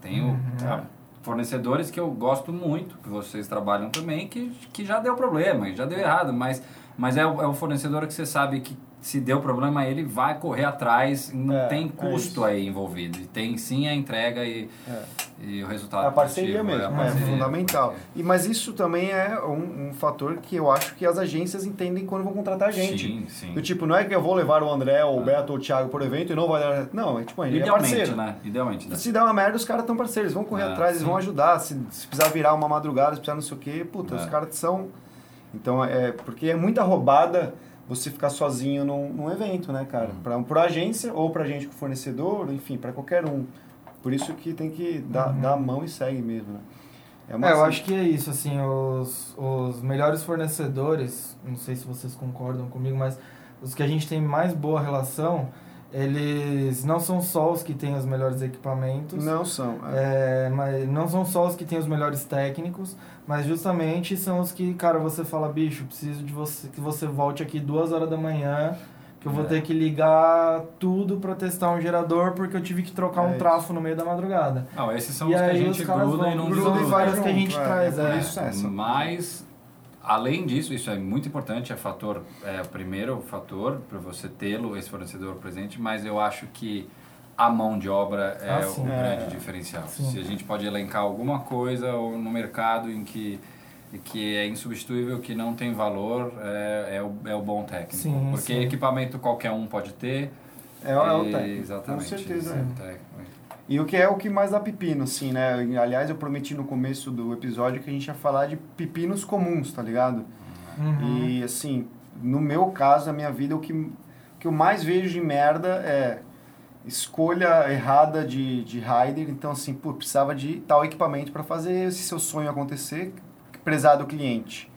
Tenho Uhum. ah, fornecedores que eu gosto muito, que vocês trabalham também, que, que já deu problema, já deu errado, mas, mas é, é o fornecedor que você sabe que se deu problema, ele vai correr atrás, não É, tem é custo isso. aí envolvido. E tem sim a entrega e, É. e o resultado. A parceria positivo, mesmo, a é, parceria. fundamental. E, mas isso também é um, um fator que eu acho que as agências entendem quando vão contratar a gente. Sim, sim. Do tipo, não é que eu vou levar o André, ou o Beto, ou o Thiago por evento e não vai dar. Não, é tipo, a gente é Idealmente, parceiro. né? Idealmente. Né? Se der uma merda, os caras estão parceiros, vão correr É, atrás, eles vão ajudar. Se, se precisar virar uma madrugada, se precisar não sei o quê, puta, É. os caras são. Então, é. Porque é muita roubada você ficar sozinho num, num evento, né, cara? Uhum. Pra, pra agência, ou pra gente com fornecedor, enfim, pra qualquer um. Por isso que tem que dar, Uhum. dar a mão e segue mesmo, né? uma É, eu assim- acho que é isso, assim, os, os melhores fornecedores, não sei se vocês concordam comigo, mas os que a gente tem mais boa relação, eles não são só os que têm os melhores equipamentos, Não são. é. é, mas não são só os que têm os melhores técnicos, mas justamente são os que, cara, você fala, bicho, preciso de você que você volte aqui duas horas da manhã, que eu vou É. ter que ligar tudo pra testar um gerador porque eu tive que trocar É um isso. trafo no meio da madrugada. Não, esses são E os que a gente gruda e não gruda e desgruda. vai Os que a gente traz, é, por é. isso é essa. Mas, além disso, isso é muito importante, é fator, é o primeiro fator para você tê-lo, esse fornecedor presente, mas eu acho que a mão de obra é Ah, o sim. grande É. diferencial. Sim. Se a gente pode elencar alguma coisa ou no mercado em que que é insubstituível, que não tem valor, é, é, o, é o bom técnico. Sim, Porque sim. equipamento qualquer um pode ter. É, é o e- técnico. Exatamente. Com certeza. é é. o técnico. E o que é o que mais dá pepino, assim, né? Aliás, eu prometi no começo do episódio que a gente ia falar de pepinos comuns, tá ligado? Uhum. E, assim, no meu caso, na minha vida, o que, o que eu mais vejo de merda é escolha errada de, de rider. Então, assim, pô, precisava de tal equipamento para fazer esse seu sonho acontecer, prezado cliente.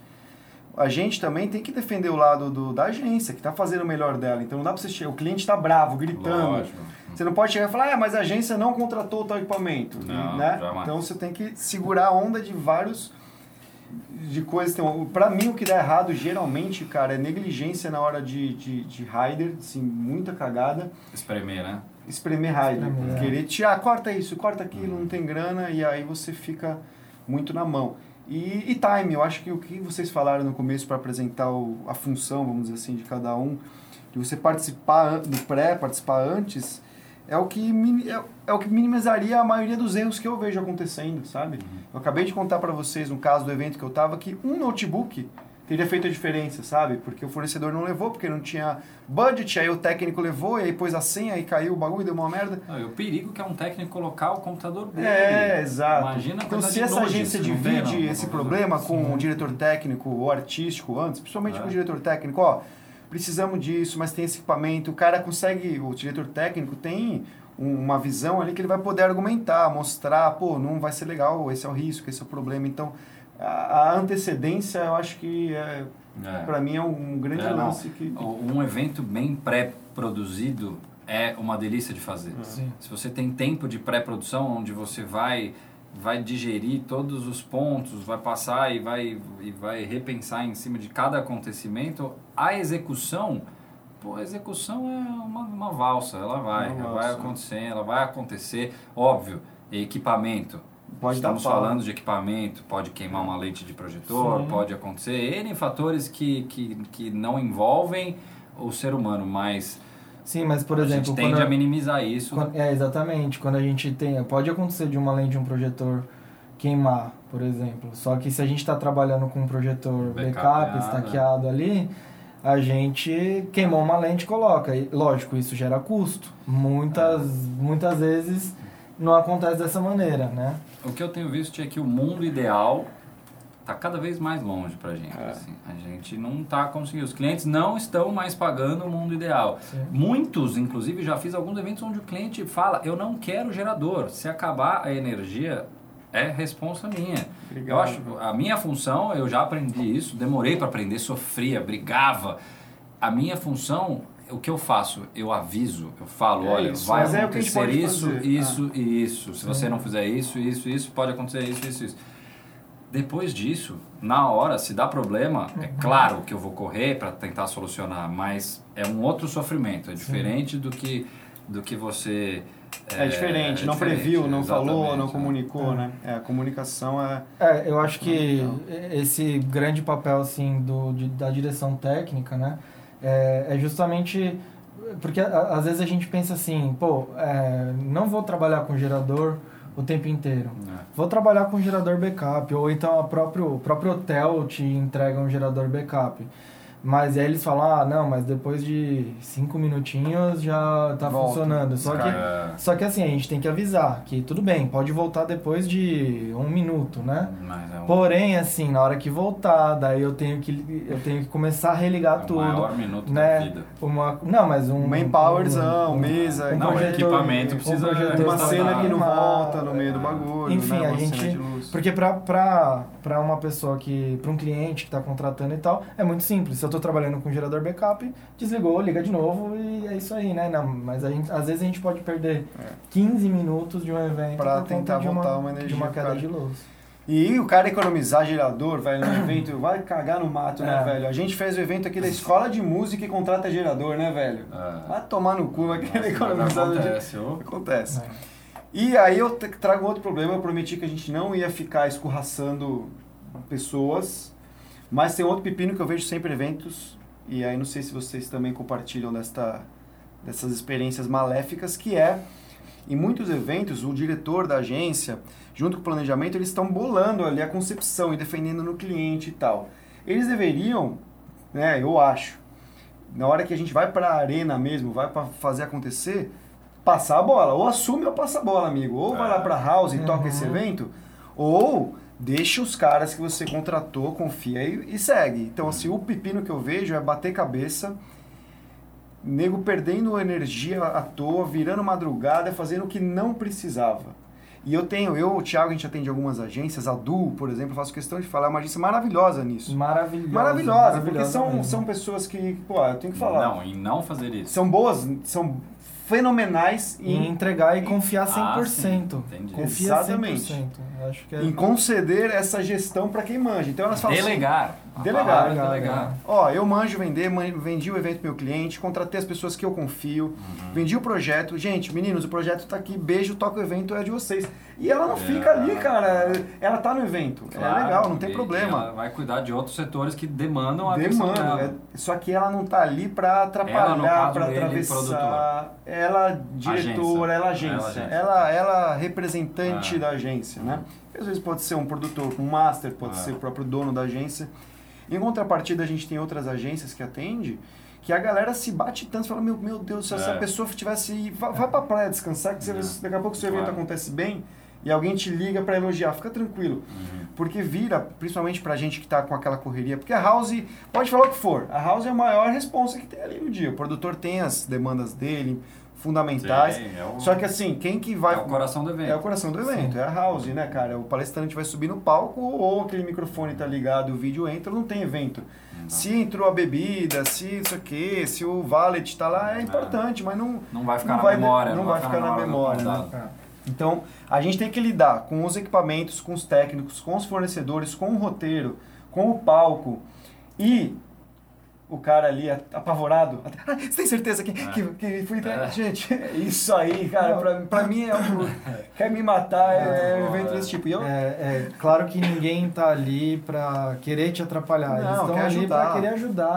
a gente também tem que defender o lado do, da agência, que está fazendo o melhor dela. Então não dá para você o cliente está bravo, gritando. Lógico. Você não pode chegar e falar, ah, mas a agência não contratou tal equipamento. Não, né? Então você tem que segurar a onda de vários de coisas. Pra mim, o que dá errado, geralmente, cara, é negligência na hora de, de, de rider, assim, muita cagada. Espremer, né? Espremer rider. Espremer, é. Querer tirar, corta isso, corta aquilo, não tem grana, e aí você fica muito na mão. E, e time, eu acho que o que vocês falaram no começo para apresentar o- a função, vamos dizer assim, de cada um, de você participar do pré, participar antes, é o que é, é o que minimizaria a maioria dos erros que eu vejo acontecendo, sabe? Eu acabei de contar para vocês no caso do evento que eu tava que um notebook teria feito a diferença, sabe? Porque o fornecedor não levou, porque não tinha budget, aí o técnico levou, e aí pôs a senha, e caiu o bagulho, deu uma merda. Não, e o perigo que é um técnico colocar o computador dele. É, exato. Imagina então, se essa agência não divide esse problema com o diretor técnico ou artístico antes, principalmente É. com o diretor técnico, ó, precisamos disso, mas tem esse equipamento, o cara consegue, o diretor técnico tem um- uma visão ali que ele vai poder argumentar, mostrar, pô, não vai ser legal, esse é o risco, esse é o problema. Então, a, a antecedência, eu acho que, é, É. pra mim, é um grande É, lance que... Um evento bem pré-produzido é uma delícia de fazer. Sim. Se você tem tempo de pré-produção, onde você vai vai digerir todos os pontos, vai passar e vai, e vai repensar em cima de cada acontecimento, a execução, pô, a execução é uma, uma valsa, ela vai, Uma ela valsa. vai acontecer, ela vai acontecer, óbvio, equipamento. Pode Estamos falando de equipamento, pode queimar uma lente de projetor, Sim. pode acontecer N fatores que, que, que não envolvem o ser humano, mas Sim, mas por a exemplo, gente tende quando- a minimizar isso. Quando- É, exatamente. Quando a gente tem. Pode acontecer de uma lente de um projetor queimar, por exemplo. Só que se a gente está trabalhando com um projetor backup, estaqueado ali, a gente queimou uma lente e coloca. E, lógico, isso gera custo. Muitas, muitas vezes não acontece dessa maneira, né? O que eu tenho visto é que o mundo ideal está cada vez mais longe para a gente. É. assim. A gente não está conseguindo. Os clientes não estão mais pagando o mundo ideal. Sim. Muitos, inclusive, já fiz alguns eventos onde o cliente fala: eu não quero gerador. Se acabar a energia, é responsa minha. Obrigado. Eu acho, a minha função, eu já aprendi isso, demorei para aprender, sofria, brigava. A minha função, o que eu faço? Eu aviso, eu falo, É olha, isso, vai é acontecer pode isso, fazer. isso e isso. Se você não fizer isso, isso, isso, pode acontecer isso, isso, isso. Depois disso, na hora, se dá problema, é claro que eu vou correr para tentar solucionar, mas é um outro sofrimento, é diferente do que do que você É, diferente, é não diferente, previu, não falou, não né? comunicou, né? É, a comunicação é... É, eu acho que esse grande papel assim do, de- da direção técnica, né, é, é justamente porque a- às vezes a gente pensa assim, pô, é, não vou trabalhar com gerador o tempo inteiro. É. Vou trabalhar com gerador backup, ou então a próprio, o próprio hotel te entrega um gerador backup. Mas aí eles falam, ah, não, mas depois de cinco minutinhos já tá Volta. funcionando. Só que, É, só que assim, a gente tem que avisar que tudo bem, pode voltar depois de um minuto, né? mas é um, Porém, assim, na hora que voltar, daí eu tenho que, eu tenho que começar a religar é o tudo. maior minuto né? da vida. Uma, não, mas um... Manpowerzão, mesa, um Não, projetor- equipamento precisa- projetor Tem uma cena que não volta no meio do bagulho, Enfim, né? a Uma cena gente... luz. Porque pra, pra, pra uma pessoa que... Pra um cliente que tá contratando e tal, é muito simples. Se eu tô trabalhando com gerador backup, desligou, liga de novo e é isso aí, né? Não, mas a gente, às vezes a gente pode perder 15 minutos de um evento Pra por tentar de uma, voltar uma energia de uma queda cara. de luz. E o cara economizar gerador, velho, no evento, vai cagar no mato, né, É. velho? A gente fez o evento aqui da escola de música e contrata gerador, né, velho? É. Vai tomar no cu, vai querer Nossa, economizar acontece, ô. Acontece. É. E aí eu trago outro problema, eu prometi que a gente não ia ficar escorraçando pessoas, mas tem outro pepino que eu vejo sempre em eventos, e aí não sei se vocês também compartilham desta, dessas experiências maléficas, que é, em muitos eventos, o diretor da agência, junto com o planejamento, eles estão bolando ali a concepção e defendendo no cliente e tal. Eles deveriam, né, eu acho, na hora que a gente vai para a arena mesmo, vai para fazer acontecer, passar a bola. Ou assume ou passa a bola, amigo. Ou vai É. lá pra house e toca Uhum. esse evento, ou deixa os caras que você contratou, confia e, e segue. Então, assim, o pepino que eu vejo é bater cabeça, nego perdendo energia à toa, virando madrugada, fazendo o que não precisava. E eu tenho, eu, o Thiago, a gente atende algumas agências, a Du, por exemplo, eu faço questão de falar, é uma agência maravilhosa nisso. Maravilhosa. Maravilhosa, porque maravilhosa são, mesmo. são pessoas que, pô, eu tenho que falar. Não, e não fazer isso. São boas, são fenomenais Em em, entregar e confiar 100%. Ah, sim, entendi. Confia Exatamente. 100%. Acho que é... em conceder essa gestão para quem manja. Então elas falam assim, Delegar. A Delegar, é delegar, delegar. Ó, eu manjo vender, vendi o evento pro meu cliente, contratei as pessoas que eu confio, Uhum. vendi o projeto. Gente, meninos, o projeto tá aqui, beijo, toca o evento, é de vocês. E ela não É. fica ali, cara. Ela tá no evento. é Claro, legal, não tem problema. Ela vai cuidar de outros setores que demandam a Demanda. é- só que ela não tá ali pra atrapalhar, ele, atravessar. Ela diretora, ela agência. Ela agência. Ela, ela representante Ah. da agência, né? Às vezes pode ser um produtor, um master, pode Ah. ser o próprio dono da agência. Em contrapartida, a gente tem outras agências que atende que a galera se bate tanto, fala, meu, meu Deus, se essa É. pessoa tivesse... Vai, vai pra praia descansar, que você, É. daqui a pouco o seu evento Claro. acontece bem e alguém te liga pra elogiar, fica tranquilo. Uhum. Porque vira, principalmente pra gente que tá com aquela correria, porque a house, pode falar o que for, a house é a maior responsa que tem ali no dia. O produtor tem as demandas dele, fundamentais. Sim, é o- Só que assim, quem que vai. É o coração do evento. É o coração do evento, é a house, né, cara? O palestrante vai subir no palco ou aquele microfone tá ligado o vídeo entra, não tem evento. Se entrou a bebida, se isso aqui, se o valet tá lá, é importante, mas não. Não vai ficar não na vai- memória. não vai ficar na do memória, né? Então, a gente tem que lidar com os equipamentos, com os técnicos, com os fornecedores, com o roteiro, com o palco e o cara ali apavorado. Ah, você tem certeza que, que, que fui... É. Gente, isso aí, cara, pra, pra mim é um... Quer me matar, é, um evento desse tipo. E eu, É, é claro que ninguém tá ali pra querer te atrapalhar. Eles Não, estão quer ali ajudar. pra querer ajudar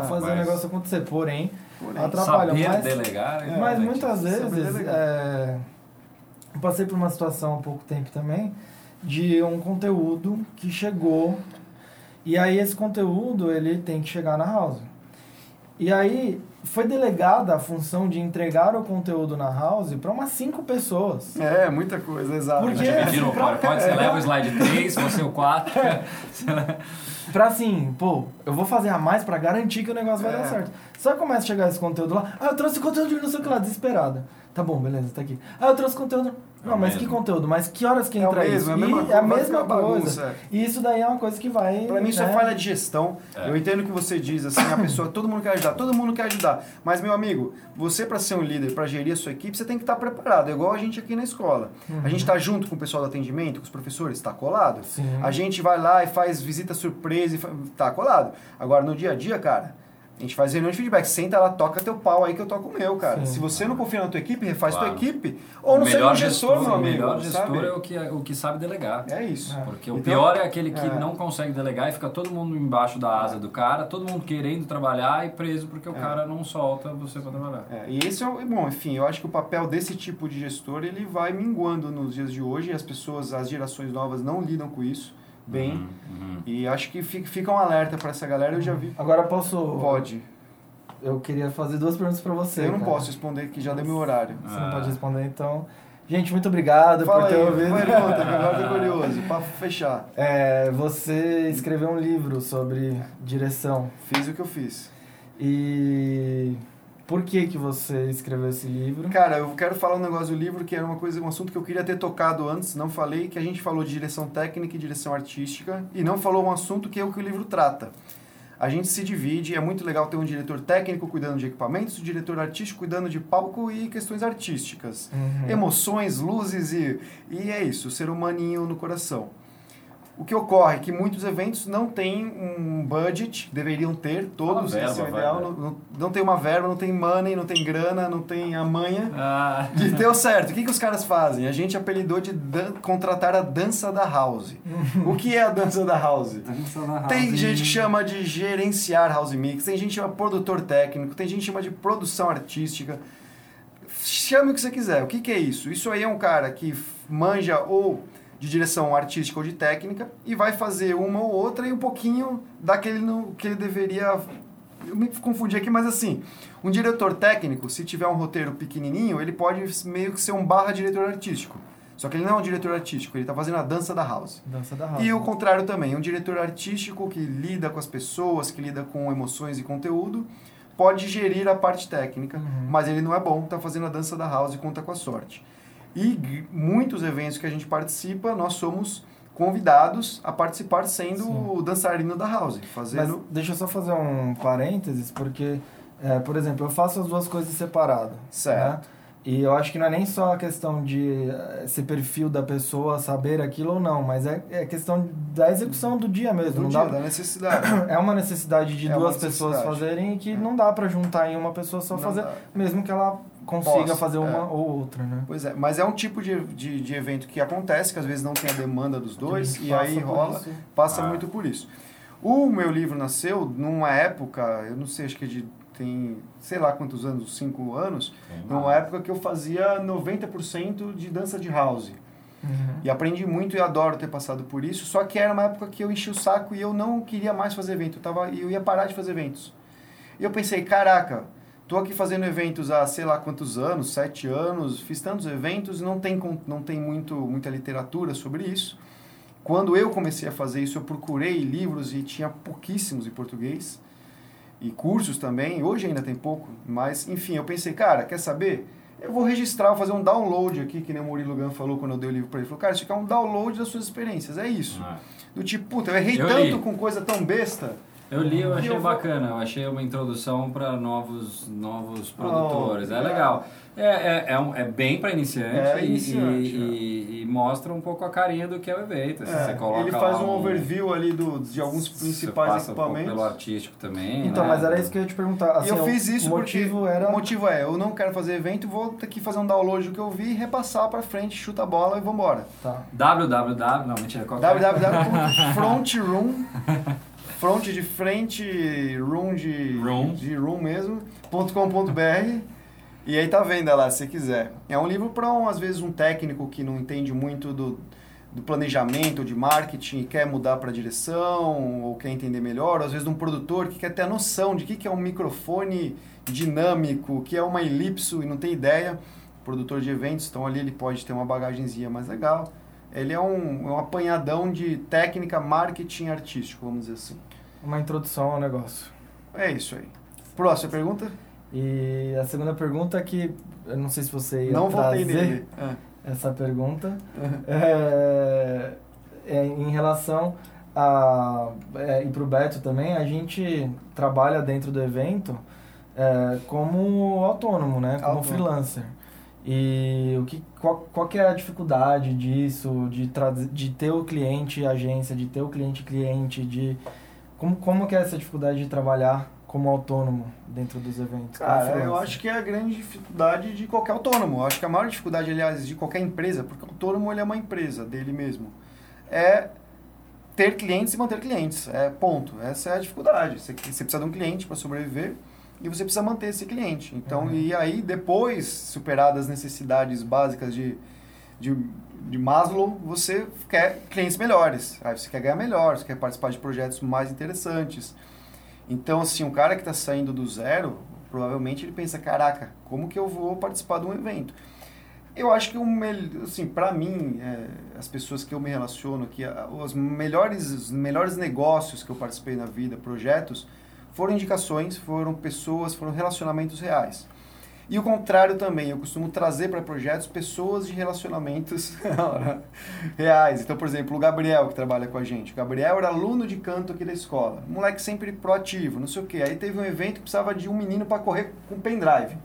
a fazer o mas- negócio acontecer. Porém, Porém, atrapalham. Saber Mas, delegar. é mas muitas vezes é, eu passei por uma situação há pouco tempo também de um conteúdo que chegou e aí esse conteúdo ele tem que chegar na house. E aí foi delegada a função de entregar o conteúdo na house para umas cinco pessoas. É, muita coisa, exato. Porque- Já dividiram o PowerPoint, você é. leva o slide 3, você o 4. Pra assim, pô, eu vou fazer a mais pra garantir que o negócio vai É. dar certo. Só começa a chegar esse conteúdo lá, ah, eu trouxe conteúdo de não sei o que lá, desesperada. Tá bom, beleza, tá aqui. Ah, eu trouxe conteúdo. Não, É mas mesmo. que conteúdo? Mas que horas que É entra mesmo, isso? é a mesma e coisa, é a mesma coisa. bagunça. E isso daí é uma coisa que vai. Pra mim isso é né? falha de gestão. É. Eu entendo o que você diz, assim, a pessoa, todo mundo quer ajudar, todo mundo quer ajudar. Mas, meu amigo, você para ser um líder, para gerir a sua equipe, você tem que estar preparado. É igual a gente aqui na escola. A gente tá junto com o pessoal do atendimento, com os professores, tá colado. Sim. A gente vai lá e faz visita surpresa e tá colado. Agora, no dia a dia, cara, a gente faz reunião de feedback. Senta lá, toca teu pau aí que eu toco o meu, cara. Sim. Se você não confia na tua equipe, refaz Claro. tua equipe. Ou não seja um gestor, meu o amigo. melhor gestor sabe? é o que, o que sabe delegar. É isso. Porque o Então, pior é aquele que é. não consegue delegar e fica todo mundo embaixo da asa do cara, todo mundo querendo trabalhar e preso porque o É. cara não solta você pra trabalhar. É, e esse é o. Bom, enfim, eu acho que o papel desse tipo de gestor ele vai minguando nos dias de hoje e as pessoas, as gerações novas não lidam com isso bem. Uhum, uhum. E acho que fica, fica um alerta para essa galera. Eu já vi. Agora posso. Pode. Eu queria fazer duas perguntas pra você. eu não cara. posso responder que já deu meu horário. Você não Ah. pode responder, então. Gente, muito obrigado Fala por ter aí, ouvido. pergunta, que agora eu tô curioso, pra fechar. É, você escreveu um livro sobre direção. Fiz o que eu fiz. E por que que você escreveu esse livro? Cara, eu quero falar um negócio do livro que era uma coisa, um assunto que eu queria ter tocado antes, não falei, que a gente falou de direção técnica e direção artística, e não falou um assunto que é o que o livro trata. A gente se divide, é muito legal ter um diretor técnico cuidando de equipamentos, um diretor artístico cuidando de palco e questões artísticas. Uhum. Emoções, luzes e, e é isso, o ser humaninho no coração. O que ocorre é que muitos eventos não têm um budget, deveriam ter, todos, Fala esse é o verba, ideal, vai, não, não, não tem uma verba, não tem money, não tem grana, não tem a manha Ah, de ter o certo. O que, que os caras fazem? A gente apelidou de contratar a dança da house. o que é a dança da house? Tem gente que chama de gerenciar house mix, tem gente que chama produtor técnico, tem gente que chama de produção artística. Chame o que você quiser. O que, que é isso? Isso aí é um cara que manja ou de direção artística ou de técnica e vai fazer uma ou outra e um pouquinho daquele no, que ele deveria. Eu me confundi aqui, mas assim, um diretor técnico, se tiver um roteiro pequenininho, ele pode meio que ser um barra diretor artístico. Só que ele não é um diretor artístico, ele está fazendo a dança da house. Dança da House. E o contrário também, um diretor artístico que lida com as pessoas, que lida com emoções e conteúdo, pode gerir a parte técnica, Uhum. mas ele não é bom, tá fazendo a dança da house e conta com a sorte. E muitos eventos que a gente participa, nós somos convidados a participar sendo Sim. o dançarino da house, Mas fazendo... deixa eu só fazer um parênteses, porque, é, por exemplo, eu faço as duas coisas separadas. Certo. né? E eu acho que não é nem só a questão de eh, esse perfil da pessoa saber aquilo ou não, mas é, é questão da execução do dia mesmo. do não dia, dá, da necessidade. é uma necessidade de É duas pessoas fazerem e que É. não dá pra juntar em uma pessoa só Não fazer, dá. mesmo que ela consiga Possa, fazer uma é. ou outra, né? Pois é, mas é um tipo de, de, de evento que acontece, que às vezes não tem a demanda dos dois, e aí rola, isso. passa Ah. muito por isso. O meu livro nasceu numa época, eu não sei, acho que é de, tem sei lá quantos anos, cinco anos, numa época que eu fazia 90% de dança de house. Uhum. E aprendi muito e adoro ter passado por isso, só que era uma época que eu enchi o saco e eu não queria mais fazer evento, eu, tava, eu ia parar de fazer eventos. E eu pensei, caraca, tô aqui fazendo eventos há sei lá quantos anos, sete anos, fiz tantos eventos e não tem, não tem muito, muita literatura sobre isso. Quando eu comecei a fazer isso, eu procurei livros e tinha pouquíssimos em português. E cursos também, hoje ainda tem pouco, mas enfim, eu pensei, cara, quer saber? Eu vou registrar, vou fazer um download aqui, que nem o Murilo Gun falou quando eu dei o livro pra ele. Ele falou, cara, isso aqui é um download das suas experiências, é isso. Ah. Do tipo, puta, eu errei Eu tanto li. com coisa tão besta. Eu li, eu E achei eu vou- bacana. Eu achei uma introdução para novos, novos produtores. é é. legal. É, é, é, um- é bem para iniciante, É e- iniciante, e, e- e mostra um pouco a carinha do que é o evento. Se É, você coloca ele faz lá um overview ali do, de alguns você principais passa um pouco equipamentos. pelo artístico também. Então, né? mas era isso que eu ia te perguntar. E Assim, eu fiz isso o motivo porque era... o motivo é, eu não quero fazer evento, vou ter que fazer um download do que eu vi, repassar pra frente, chuta a bola e vambora. Tá. www, não, mentira, qual é? www.frontroom front de frente, room de Room. de room mesmo, .com.br e aí tá vendo lá, se você quiser. É um livro para um, às vezes um técnico que não entende muito do, do planejamento, de marketing e quer mudar para direção ou quer entender melhor, ou às vezes um produtor que quer ter a noção de o que que é um microfone dinâmico, o que é uma elipso e não tem ideia. Produtor de eventos, então ali ele pode ter uma bagagenzinha mais legal. Ele é um, é um apanhadão de técnica, marketing artístico, vamos dizer assim. Uma introdução ao negócio. É isso aí. Próxima pergunta? E a segunda pergunta é que eu não sei se você ia Não trazer nele. Ah. essa pergunta é, é em relação a é, e para o Beto também a gente trabalha dentro do evento é, como autônomo, né? Como Autônomo. freelancer. E o que, qual, qual que é a dificuldade disso, de, de ter o cliente agência, de ter o cliente cliente, de como, como que é essa dificuldade de trabalhar como autônomo dentro dos eventos? Cara, eu acho que é a grande dificuldade de qualquer autônomo. Eu acho que a maior dificuldade, aliás, de qualquer empresa, porque o autônomo ele é uma empresa dele mesmo, é ter clientes e manter clientes. É ponto. Essa é a dificuldade. Você, você precisa de um cliente para sobreviver e você precisa manter esse cliente. Então, Uhum. e aí, depois, superadas as necessidades básicas de, de, de Maslow, você quer clientes melhores. Aí você quer ganhar melhor, você quer participar de projetos mais interessantes. Então, assim, um cara que está saindo do zero, provavelmente ele pensa, caraca, como que eu vou participar de um evento? Eu acho que, o assim, para mim, é, as pessoas que eu me relaciono aqui, os melhores, os melhores negócios que eu participei na vida, projetos, foram indicações, foram pessoas, foram relacionamentos reais. E o contrário também, eu costumo trazer para projetos pessoas de relacionamentos reais. Então, por exemplo, o Gabriel que trabalha com a gente. O Gabriel era aluno de canto aqui da escola. Moleque sempre proativo, não sei o quê. Aí teve um evento que precisava de um menino para correr com pendrive.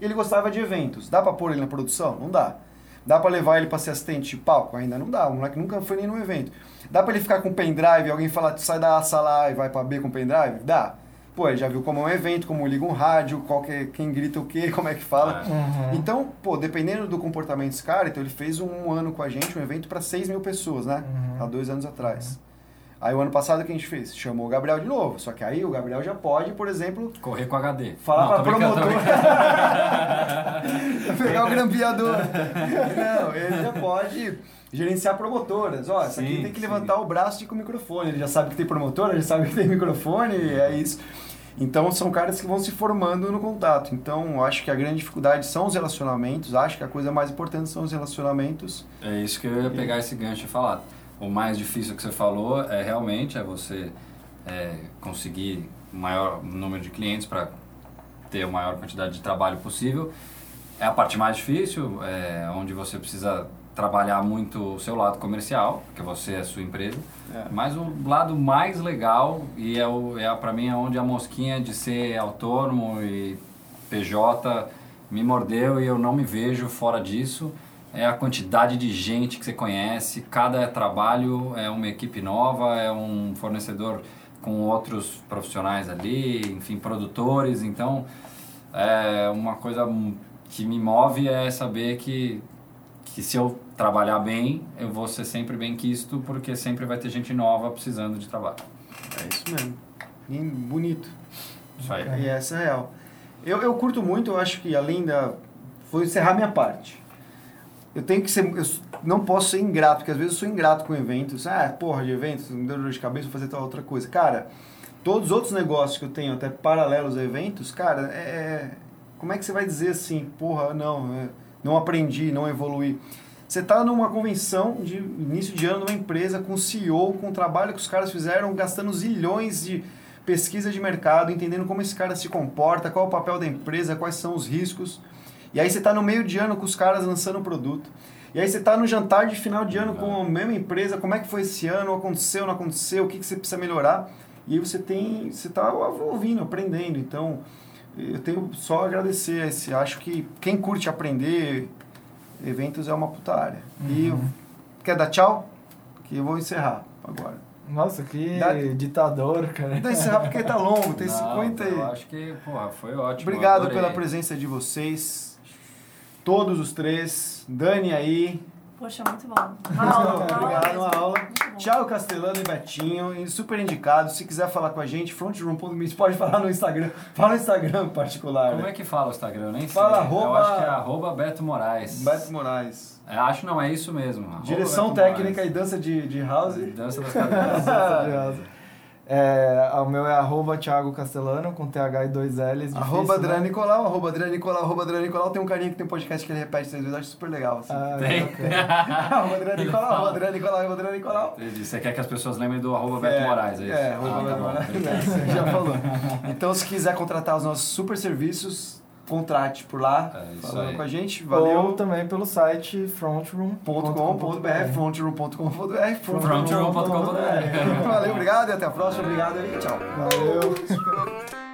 Ele gostava de eventos. Dá para pôr ele na produção? Não dá. Dá para levar ele para ser assistente de palco? Ainda não dá. O moleque nunca foi nem num evento. Dá para ele ficar com pendrive e alguém falar, sai da sala e vai para B com pendrive? Dá. Pô, ele já viu como é um evento, como liga um rádio, qual que é- quem grita o quê, como é que fala. Uhum. Então, pô, dependendo do comportamento desse cara, então ele fez um ano com a gente, um evento para 6 mil pessoas, né? Uhum. Há dois anos atrás. Aí o ano passado o que a gente fez? Chamou o Gabriel de novo. Só que aí o Gabriel já pode, por exemplo, Correr com HD. falar Não, tô promotor. pegar o grampeador. Não, ele já pode gerenciar promotoras. Ó, essa aqui Sim, tem que sim. levantar o braço e ir com o microfone. Ele já sabe que tem promotora, já sabe que tem microfone, é isso. Então são caras que vão se formando no contato. Então acho que a grande dificuldade são os relacionamentos. Acho que a coisa mais importante são os relacionamentos. É isso que eu ia pegar esse gancho e falar. O mais difícil que você falou é realmente é você é, conseguir o maior número de clientes para ter a maior quantidade de trabalho possível. É a parte mais difícil, é onde você precisa trabalhar muito o seu lado comercial, porque você é a sua empresa. É. Mas o lado mais legal, e é, o, é para mim é onde a mosquinha de ser autônomo e PJ me mordeu e eu não me vejo fora disso, é a quantidade de gente que você conhece. Cada trabalho é uma equipe nova, é um fornecedor com outros profissionais ali, enfim, produtores. Então, é uma coisa que me move é saber que, que se eu trabalhar bem, eu vou ser sempre bem quisto, porque sempre vai ter gente nova precisando de trabalho. É isso mesmo. E bonito. Isso aí. E essa é real. Eu, eu curto muito, eu acho que além da. Vou encerrar minha parte. Eu tenho que ser. Eu não posso ser ingrato, porque às vezes eu sou ingrato com eventos. Ah, porra, de eventos, me deu dor de cabeça, vou fazer tal outra coisa. Cara, todos os outros negócios que eu tenho, até paralelos a eventos, cara, é. Como é que você vai dizer assim, porra, não, é, não aprendi, não evoluí? Você está numa convenção de início de ano numa empresa com CEO, com o trabalho que os caras fizeram, gastando zilhões de pesquisa de mercado, entendendo como esse cara se comporta, qual é o papel da empresa, quais são os riscos. E aí você está no meio de ano com os caras lançando o produto. E aí você está no jantar de final de ano com a mesma empresa, como é que foi esse ano, aconteceu, não aconteceu, o que, que você precisa melhorar. E aí você tem, você está ouvindo, aprendendo. Então, eu tenho só a agradecer esse. Acho que quem curte aprender eventos é uma puta área. E Uhum. quer dar tchau? Que eu vou encerrar agora. Nossa, que Dá- ditador, cara. Vou encerrar porque tá longo, tem Não, 50 Eu e... acho que, porra, foi ótimo. Obrigado adorei. pela presença de vocês. Todos os três. Dani aí. Poxa, muito bom. Uma aula, uma Obrigado, uma aula. Thiago Castelano e Betinho, e super indicado. Se quiser falar com a gente, frontroom.me, você pode falar no Instagram. Fala no Instagram particular. Como né? é que fala o Instagram? Eu nem Fala sei. arroba- Eu acho que é arroba Beto Moraes. Beto Moraes. É, acho não, é isso mesmo. Direção técnica Moraes. e dança de, de house. Dança das cabeças. É, o meu é arroba Thiago Castelano, com TH e dois L's. Arroba difícil, Adriano né? Nicolau, arroba Adriano Nicolau, arroba Adriano Nicolau. Tem um carinha que tem um podcast que ele repete três vezes, eu acho super legal. Assim. Ah, Tem? arroba Adriano Nicolau, arroba Adriano Nicolau, arroba Adriano Nicolau. Entendi. Você quer que as pessoas lembrem do arroba Beto Moraes, é isso? É, arroba Ah, tá Beto bom, Moraes. já falou. Então, se quiser contratar os nossos super serviços, contrate por lá, É falando aí. com a gente. Ou Valeu. também pelo site frontroom.com.br. frontroom.com.br Frontroom.com.br. Valeu, obrigado e até a próxima. Obrigado e tchau. Valeu.